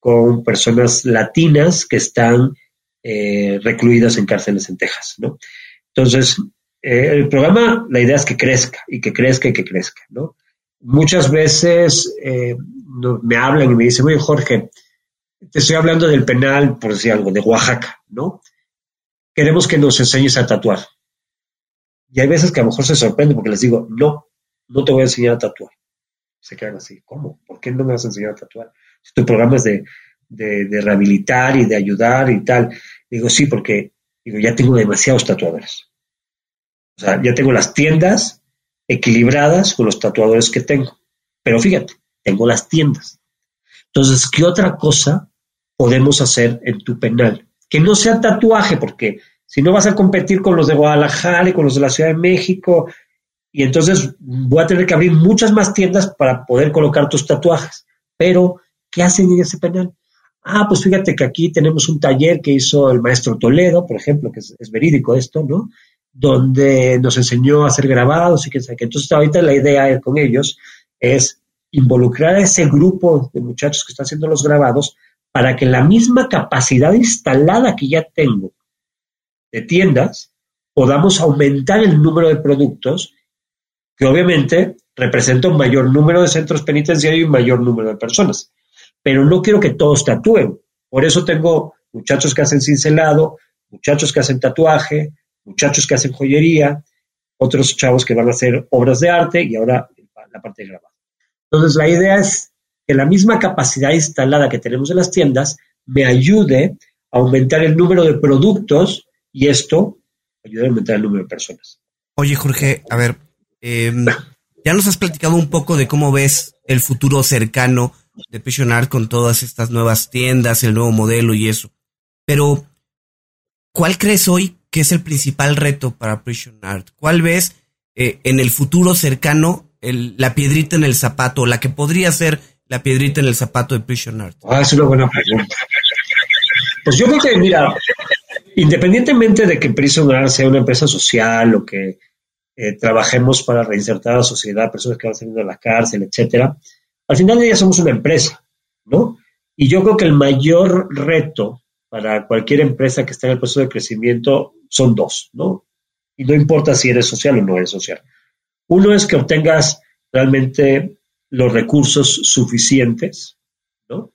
con personas latinas que están eh, recluidas en cárceles en Texas, ¿no? Entonces, eh, el programa, la idea es que crezca y que crezca y que crezca, ¿no? Muchas veces eh, me hablan y me dicen, oye Jorge, te estoy hablando del penal, por decir algo, de Oaxaca, ¿no? Queremos que nos enseñes a tatuar. Y hay veces que a lo mejor se sorprende porque les digo, no, no te voy a enseñar a tatuar. Se quedan así, ¿cómo? ¿Por qué no me vas a enseñar a tatuar? tu programa es de, de, rehabilitar y de ayudar y tal. Digo, sí, porque digo, ya tengo demasiados tatuadores. O sea, ya tengo las tiendas equilibradas con los tatuadores que tengo. Pero fíjate, tengo las tiendas. Entonces, ¿qué otra cosa podemos hacer en tu penal? Que no sea tatuaje, porque si no vas a competir con los de Guadalajara y con los de la Ciudad de México, y entonces voy a tener que abrir muchas más tiendas para poder colocar tus tatuajes. Pero ¿Qué hacen en ese penal? Ah, pues fíjate que aquí tenemos un taller que hizo el maestro Toledo, por ejemplo, que es, verídico esto, ¿no? Donde nos enseñó a hacer grabados y que Entonces, ahorita la idea con ellos es involucrar a ese grupo de muchachos que están haciendo los grabados para que la misma capacidad instalada que ya tengo de tiendas podamos aumentar el número de productos que obviamente representa un mayor número de centros penitenciarios y un mayor número de personas pero no quiero que todos tatúen. Por eso tengo muchachos que hacen cincelado, muchachos que hacen tatuaje, muchachos que hacen joyería, otros chavos que van a hacer obras de arte y ahora la parte de grabado. Entonces, la idea es que la misma capacidad instalada que tenemos en las tiendas me ayude a aumentar el número de productos y esto ayude a aumentar el número de personas. Oye, Jorge, a ver, em, ya nos has platicado un poco de cómo ves el futuro cercano de Prison Art con todas estas nuevas tiendas, el nuevo modelo y eso. Pero, ¿cuál crees hoy que es el principal reto para Prison Art? ¿Cuál ves eh, en el futuro cercano la piedrita en el zapato, la que podría ser la piedrita en el zapato de Prison Art? Ah, es una buena pregunta. Pues yo creo que, mira, independientemente de que Prison Art sea una empresa social o que eh, trabajemos para reinsertar a la sociedad, personas que van saliendo de la cárcel, etcétera, al final de día somos una empresa, ¿no? Y yo creo que el mayor reto para cualquier empresa que esté en el proceso de crecimiento son dos, ¿no? Y no importa si eres social o no eres social. Uno es que obtengas realmente los recursos suficientes, ¿no?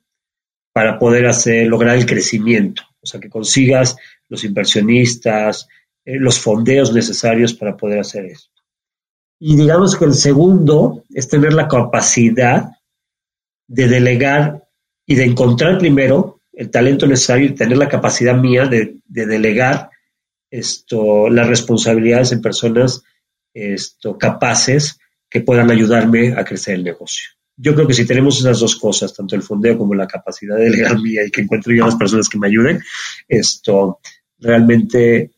Para poder hacer, lograr el crecimiento. O sea, que consigas los inversionistas, eh, los fondeos necesarios para poder hacer esto. Y digamos que el segundo es tener la capacidad de delegar y de encontrar primero el talento necesario y tener la capacidad mía de, delegar esto, las responsabilidades en personas esto, capaces que puedan ayudarme a crecer el negocio. Yo creo que si tenemos esas dos cosas, tanto el fondeo como la capacidad de delegar mía y que encuentre yo a las personas que me ayuden, esto realmente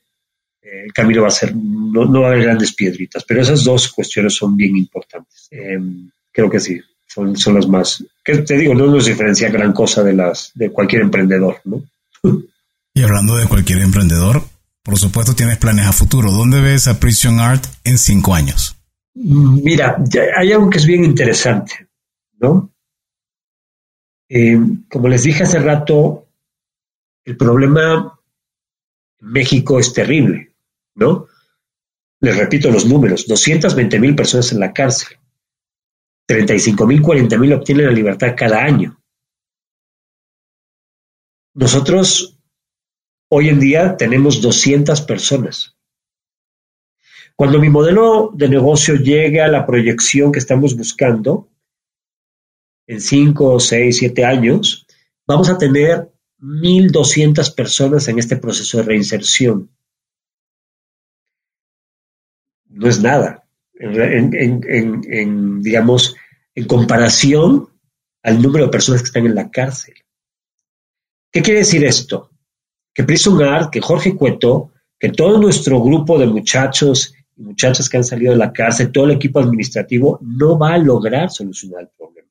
eh, el camino va a ser, no, va a haber grandes piedritas, pero esas dos cuestiones son bien importantes. Em, creo que sí, son, son las más, que te digo, no nos diferencia gran cosa de las de cualquier emprendedor, ¿no? [laughs] Y hablando de cualquier emprendedor, por supuesto tienes planes a futuro. ¿Dónde ves a Prison Art en cinco años? Mira, hay algo que es bien interesante, ¿no? Eh, como les dije hace rato, el problema México es terrible, ¿no? Les repito los números, 220 mil personas en la cárcel, 35 mil, 40 mil obtienen la libertad cada año. Nosotros hoy en día tenemos 200 personas. Cuando mi modelo de negocio llegue a la proyección que estamos buscando, en 5, 6, 7 años, vamos a tener 1.200 personas en este proceso de reinserción. No es nada en, digamos, en comparación al número de personas que están en la cárcel. ¿Qué quiere decir esto? Que Prison Art, que Jorge Cueto, que todo nuestro grupo de muchachos y muchachas que han salido de la cárcel, todo el equipo administrativo, no va a lograr solucionar el problema.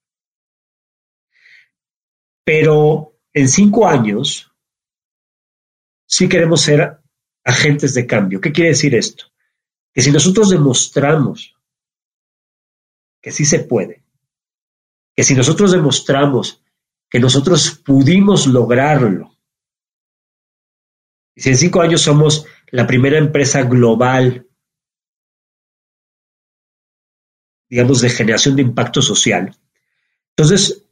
Pero en cinco años, sí queremos ser agentes de cambio. ¿Qué quiere decir esto? que si nosotros demostramos que sí se puede, que si nosotros demostramos que nosotros pudimos lograrlo, y si en cinco años somos la primera empresa global, digamos, de generación de impacto social, entonces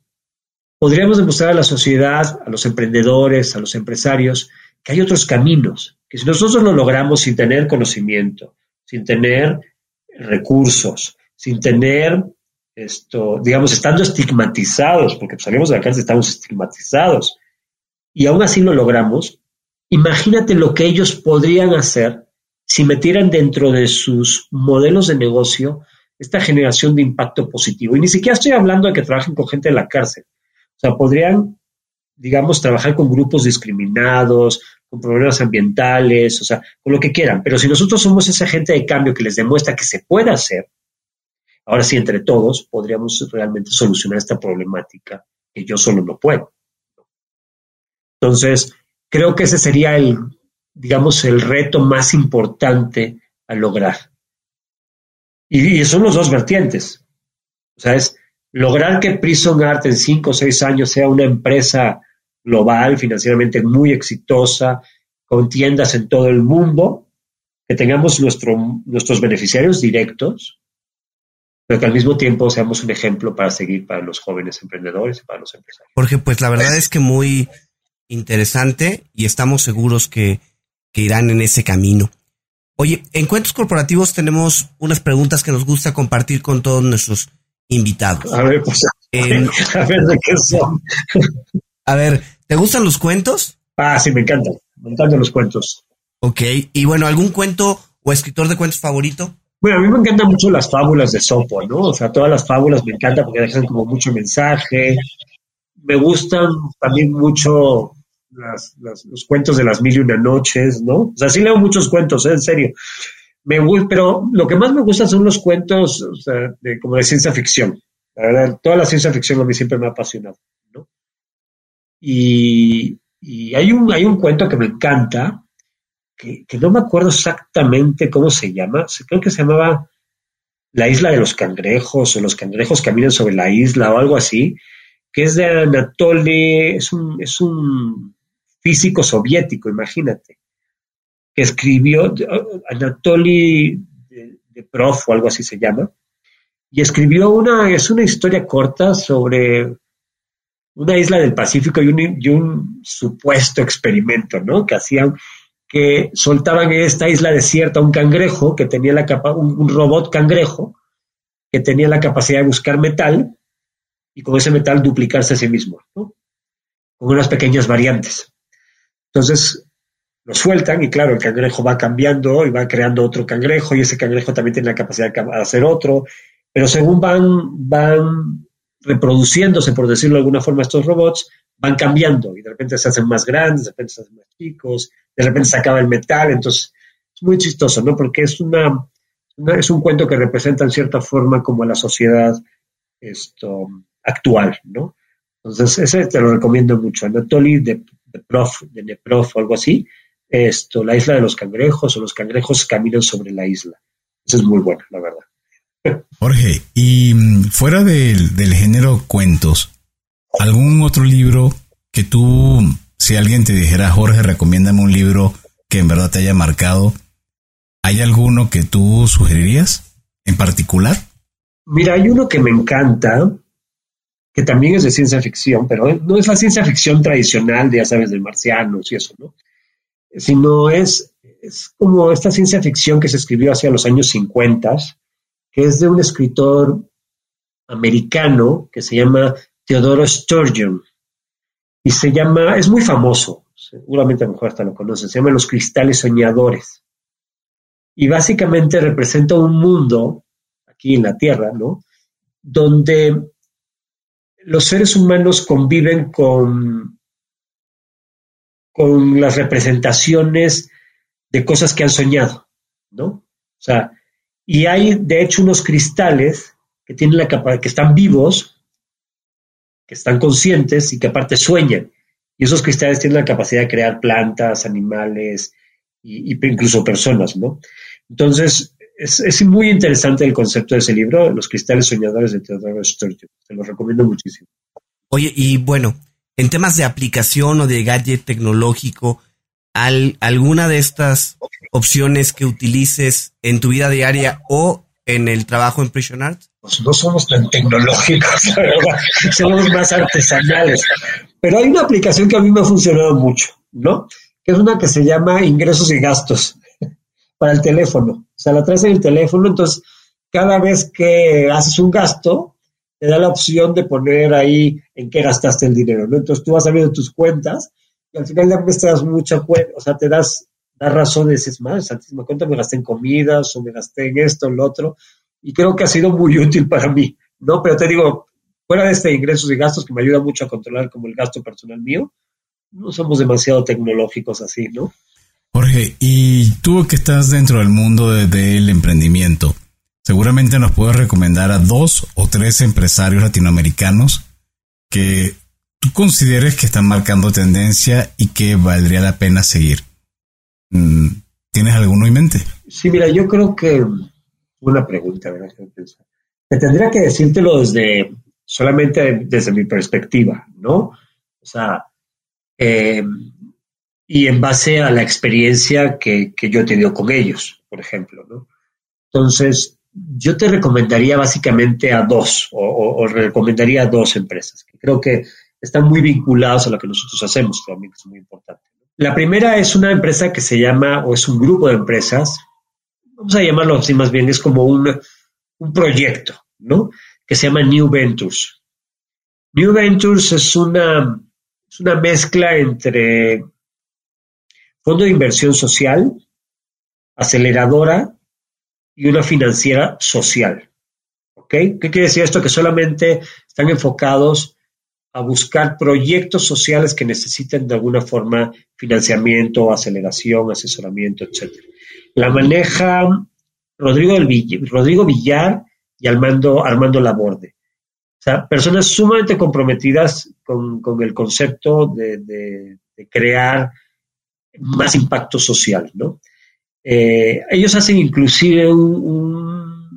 podríamos demostrar a la sociedad, a los emprendedores, a los empresarios, que hay otros caminos, que si nosotros lo logramos sin tener conocimiento, sin tener recursos, sin tener esto, digamos, estando estigmatizados, porque salimos de la cárcel, estamos estigmatizados, y aún así lo logramos, imagínate lo que ellos podrían hacer si metieran dentro de sus modelos de negocio esta generación de impacto positivo. Y ni siquiera estoy hablando de que trabajen con gente de la cárcel. O sea, podrían, digamos, trabajar con grupos discriminados, con problemas ambientales, o sea, con lo que quieran. Pero si nosotros somos esa gente de cambio que les demuestra que se puede hacer, ahora sí, entre todos, podríamos realmente solucionar esta problemática que yo solo no puedo. Entonces, creo que ese sería el, digamos, el reto más importante a lograr. Y, y son los dos vertientes. O sea, es lograr que Prison Art en cinco o seis años sea una empresa global, financieramente muy exitosa, con tiendas en todo el mundo, que tengamos nuestro, nuestros beneficiarios directos, pero que al mismo tiempo seamos un ejemplo para seguir para los jóvenes emprendedores y para los empresarios. Jorge, pues la verdad es que muy interesante y estamos seguros que, que irán en ese camino. Oye, en Cuentos Corporativos tenemos unas preguntas que nos gusta compartir con todos nuestros invitados. A ver, pues, [laughs] a ver de qué son. A ver, ¿Te gustan los cuentos? Ah, sí, me encantan. Me encantan los cuentos. Ok. Y bueno, ¿algún cuento o escritor de cuentos favorito? Bueno, a mí me encantan mucho las fábulas de Sopo, ¿no? O sea, todas las fábulas me encantan porque dejan como mucho mensaje. Me gustan también mucho los cuentos de las mil y una noches, ¿no? O sea, sí leo muchos cuentos, ¿eh? en serio. Me, pero lo que más me gusta son los cuentos de, como de ciencia ficción. La verdad, toda la ciencia ficción a mí siempre me ha apasionado. Y, hay, un, hay un cuento que me encanta, que, no me acuerdo exactamente cómo se llama, creo que se llamaba La isla de los cangrejos o los cangrejos caminan sobre la isla o algo así, que es de Anatoly, es un, es un físico soviético, imagínate, que escribió Anatoly de, Prof o algo así se llama, y escribió una, es una historia corta sobre una isla del Pacífico y un, supuesto experimento, ¿no? Que hacían, que soltaban en esta isla desierta un cangrejo que tenía la capa, un, robot cangrejo que tenía la capacidad de buscar metal y con ese metal duplicarse a sí mismo, ¿no? Con unas pequeñas variantes. Entonces, lo sueltan y claro, el cangrejo va cambiando y va creando otro cangrejo y ese cangrejo también tiene la capacidad de hacer otro pero según van, van reproduciéndose, por decirlo de alguna forma, estos robots, van cambiando y de repente se hacen más grandes, de repente se hacen más chicos, de repente se acaba el metal, entonces es muy chistoso, ¿no? Porque es una, es un cuento que representa en cierta forma como la sociedad esto, actual, ¿no? Entonces, ese te lo recomiendo mucho. Anatoly de, de Prof, de Neprof o algo así, esto, la isla de los cangrejos o los cangrejos caminan sobre la isla. Eso es muy bueno, la verdad. [laughs] Jorge, y mm, fuera del, del género cuentos, ¿algún otro libro que tú, si alguien te dijera, Jorge, recomiéndame un libro que en verdad te haya marcado, ¿hay alguno que tú sugerirías en particular? Mira, hay uno que me encanta, que también es de ciencia ficción, pero no es la ciencia ficción tradicional, de, ya sabes, de marcianos y eso, ¿no? Sino es, es como esta ciencia ficción que se escribió hacia los años 50, que es de un escritor americano que se llama Theodore Sturgeon. Y se llama, es muy famoso, seguramente a lo mejor hasta lo conoces, se llama Los Cristales Soñadores. Y básicamente representa un mundo, aquí en la Tierra, ¿no? Donde los seres humanos conviven con, con las representaciones de cosas que han soñado, ¿no? O sea, y hay de hecho unos cristales que tienen la capacidad, que están vivos, que están conscientes y que aparte sueñan. Y esos cristales tienen la capacidad de crear plantas, animales y, incluso personas, ¿no? Entonces, es, muy interesante el concepto de ese libro, Los cristales soñadores de Theodore Sturgeon. Te lo recomiendo muchísimo. Oye, y bueno, en temas de aplicación o de gadget tecnológico, ¿alguna de estas opciones que utilices en tu vida diaria o en el trabajo en Prison Art? Pues no somos tan tecnológicos, [laughs] verdad. somos más artesanales. Pero hay una aplicación que a mí me ha funcionado mucho, ¿no? Que es una que se llama ingresos y gastos [laughs] para el teléfono. O sea, la traes en el teléfono, entonces cada vez que haces un gasto, te da la opción de poner ahí en qué gastaste el dinero, ¿no? Entonces tú vas viendo tus cuentas y al final de mes te das mucha cuenta, o sea, te das, razón, dices, madre, santísima cuenta, me gasté en comidas o me gasté en esto, en lo otro, y creo que ha sido muy útil para mí, ¿no? Pero te digo, fuera de este ingresos y gastos que me ayuda mucho a controlar como el gasto personal mío, no somos demasiado tecnológicos así, ¿no? Jorge, y tú que estás dentro del mundo del emprendimiento, seguramente nos puedes recomendar a dos o tres empresarios latinoamericanos que tú consideres que están marcando tendencia y que valdría la pena seguir. Mm, ¿Tienes alguno en mente? Sí, mira, yo creo que una pregunta, ¿verdad? Te tendría que decírtelo desde solamente desde mi perspectiva, ¿no? O sea, eh, y en base a la experiencia que, yo he tenido con ellos, por ejemplo. ¿no? Entonces, yo te recomendaría básicamente a dos, o, recomendaría a dos empresas, que creo que están muy vinculados a lo que nosotros hacemos, también que es muy importante. La primera es una empresa que se llama, o es un grupo de empresas, vamos a llamarlo así más bien, es como un, un proyecto, ¿no? Que se llama New Ventures. New Ventures es una, es una mezcla entre fondo de inversión social, aceleradora y una financiera social. ¿Ok? ¿Qué quiere decir esto? Que solamente están enfocados a buscar proyectos sociales que necesiten de alguna forma financiamiento, aceleración, asesoramiento, etc. La maneja Rodrigo, Rodrigo Villar y Armando, Armando Laborde. O sea, personas sumamente comprometidas con, el concepto de, de crear más impacto social, ¿no? Eh, ellos hacen inclusive un,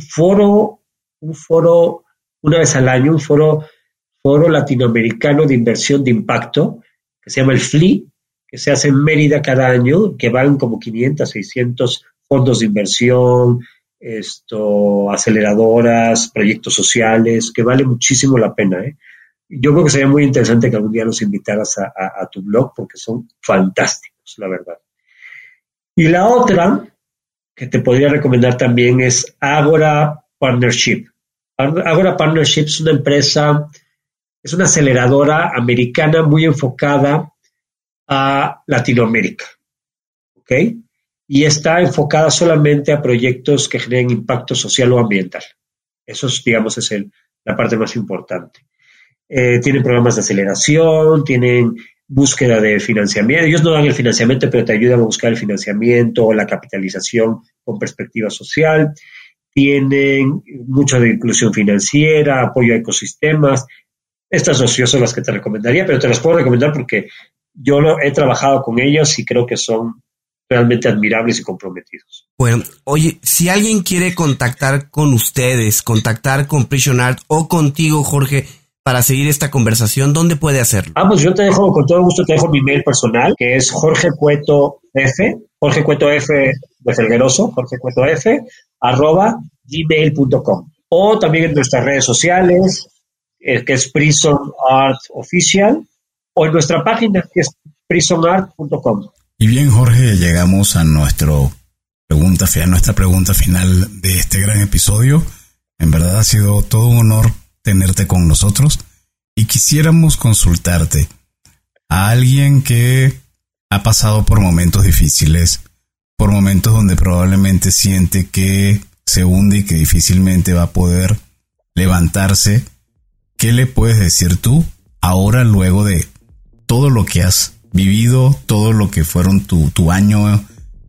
foro, un foro una vez al año, un foro, foro latinoamericano de inversión de impacto, que se llama el FLI, que se hace en Mérida cada año, que van como 500, 600 fondos de inversión, esto, aceleradoras, proyectos sociales, que vale muchísimo la pena. ¿eh? yo creo que sería muy interesante que algún día los invitaras a, tu blog porque son fantásticos, la verdad. Y la otra que te podría recomendar también es Agora Partnership. Agora Partnership es una empresa, es una aceleradora americana muy enfocada a Latinoamérica. ¿Ok? y está enfocada solamente a proyectos que generen impacto social o ambiental. Eso, digamos, es el, la parte más importante. Eh, tienen programas de aceleración, tienen búsqueda de financiamiento. Ellos no dan el financiamiento, pero te ayudan a buscar el financiamiento o la capitalización con perspectiva social. Tienen mucho de inclusión financiera, apoyo a ecosistemas. Estas dos son las que te recomendaría, pero te las puedo recomendar porque yo lo, he trabajado con ellos y creo que son realmente admirables y comprometidos. Bueno, oye, si alguien quiere contactar con ustedes, contactar con Prison Art o contigo, Jorge, para seguir esta conversación, ¿dónde puede hacerlo? Ah, pues yo te dejo, con todo gusto, te dejo mi mail personal, que es Jorge Cueto F, Jorge Cueto F de Felgueroso, Jorge Cueto F, arroba gmail.com. O también en nuestras redes sociales, eh, que es Prison Art Official, o en nuestra página, que es prisonart.com. Y bien, Jorge, llegamos a nuestro pregunta, a nuestra pregunta final de este gran episodio. En verdad ha sido todo un honor tenerte con nosotros y quisiéramos consultarte a alguien que ha pasado por momentos difíciles, por momentos donde probablemente siente que se hunde y que difícilmente va a poder levantarse. ¿Qué le puedes decir tú ahora luego de todo lo que has vivido todo lo que fueron tu, año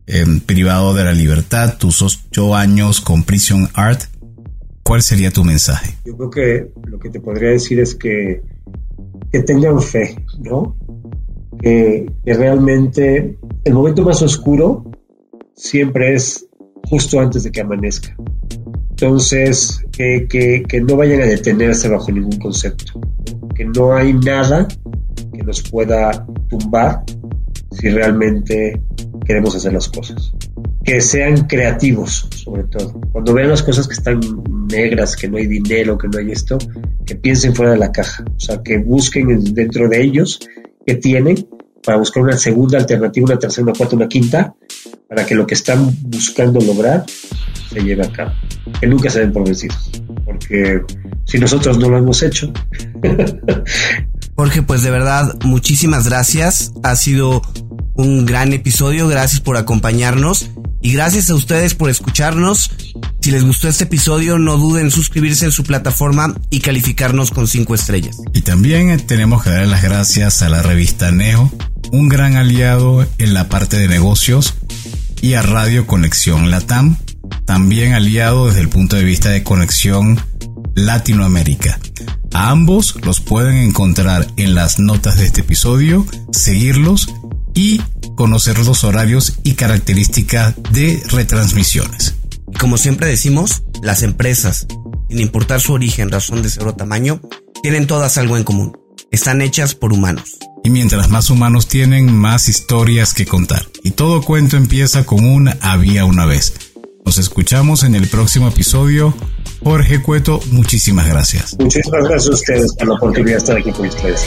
em, privado de la libertad, tus ocho años con Prison Art, ¿cuál sería tu mensaje? Yo creo que lo que te podría decir es que, que tengan fe, ¿no? Que, realmente el momento más oscuro siempre es justo antes de que amanezca. Entonces, que, que, que, no vayan a detenerse bajo ningún concepto, que no hay nada que nos pueda tumbar si realmente queremos hacer las cosas. Que sean creativos, sobre todo. Cuando vean las cosas que están negras, que no hay dinero, que no hay esto, que piensen fuera de la caja. O sea, que busquen dentro de ellos que tienen para buscar una segunda alternativa, una tercera, una cuarta, una quinta, para que lo que están buscando lograr se lleve a cabo. Que nunca se den por vencidos. Porque si nosotros no lo hemos hecho, [laughs] Jorge, pues de verdad, muchísimas gracias. Ha sido un gran episodio. Gracias por acompañarnos. Y gracias a ustedes por escucharnos. Si les gustó este episodio, no duden en suscribirse en su plataforma y calificarnos con cinco estrellas. Y también eh, tenemos que dar las gracias a la revista Neo, un gran aliado en la parte de negocios, y a Radio Conexión Latam, también aliado desde el punto de vista de conexión Latinoamérica. A ambos los pueden encontrar en las notas de este episodio, seguirlos y conocer los horarios y características de retransmisiones. Como siempre decimos, las empresas, sin importar su origen, razón de ser o tamaño, tienen todas algo en común. Están hechas por humanos. Y mientras más humanos tienen, más historias que contar. Y todo cuento empieza con un había una vez. Nos escuchamos en el próximo episodio Jorge Cueto, muchísimas gracias. Muchísimas gracias a ustedes por la oportunidad de estar aquí con ustedes.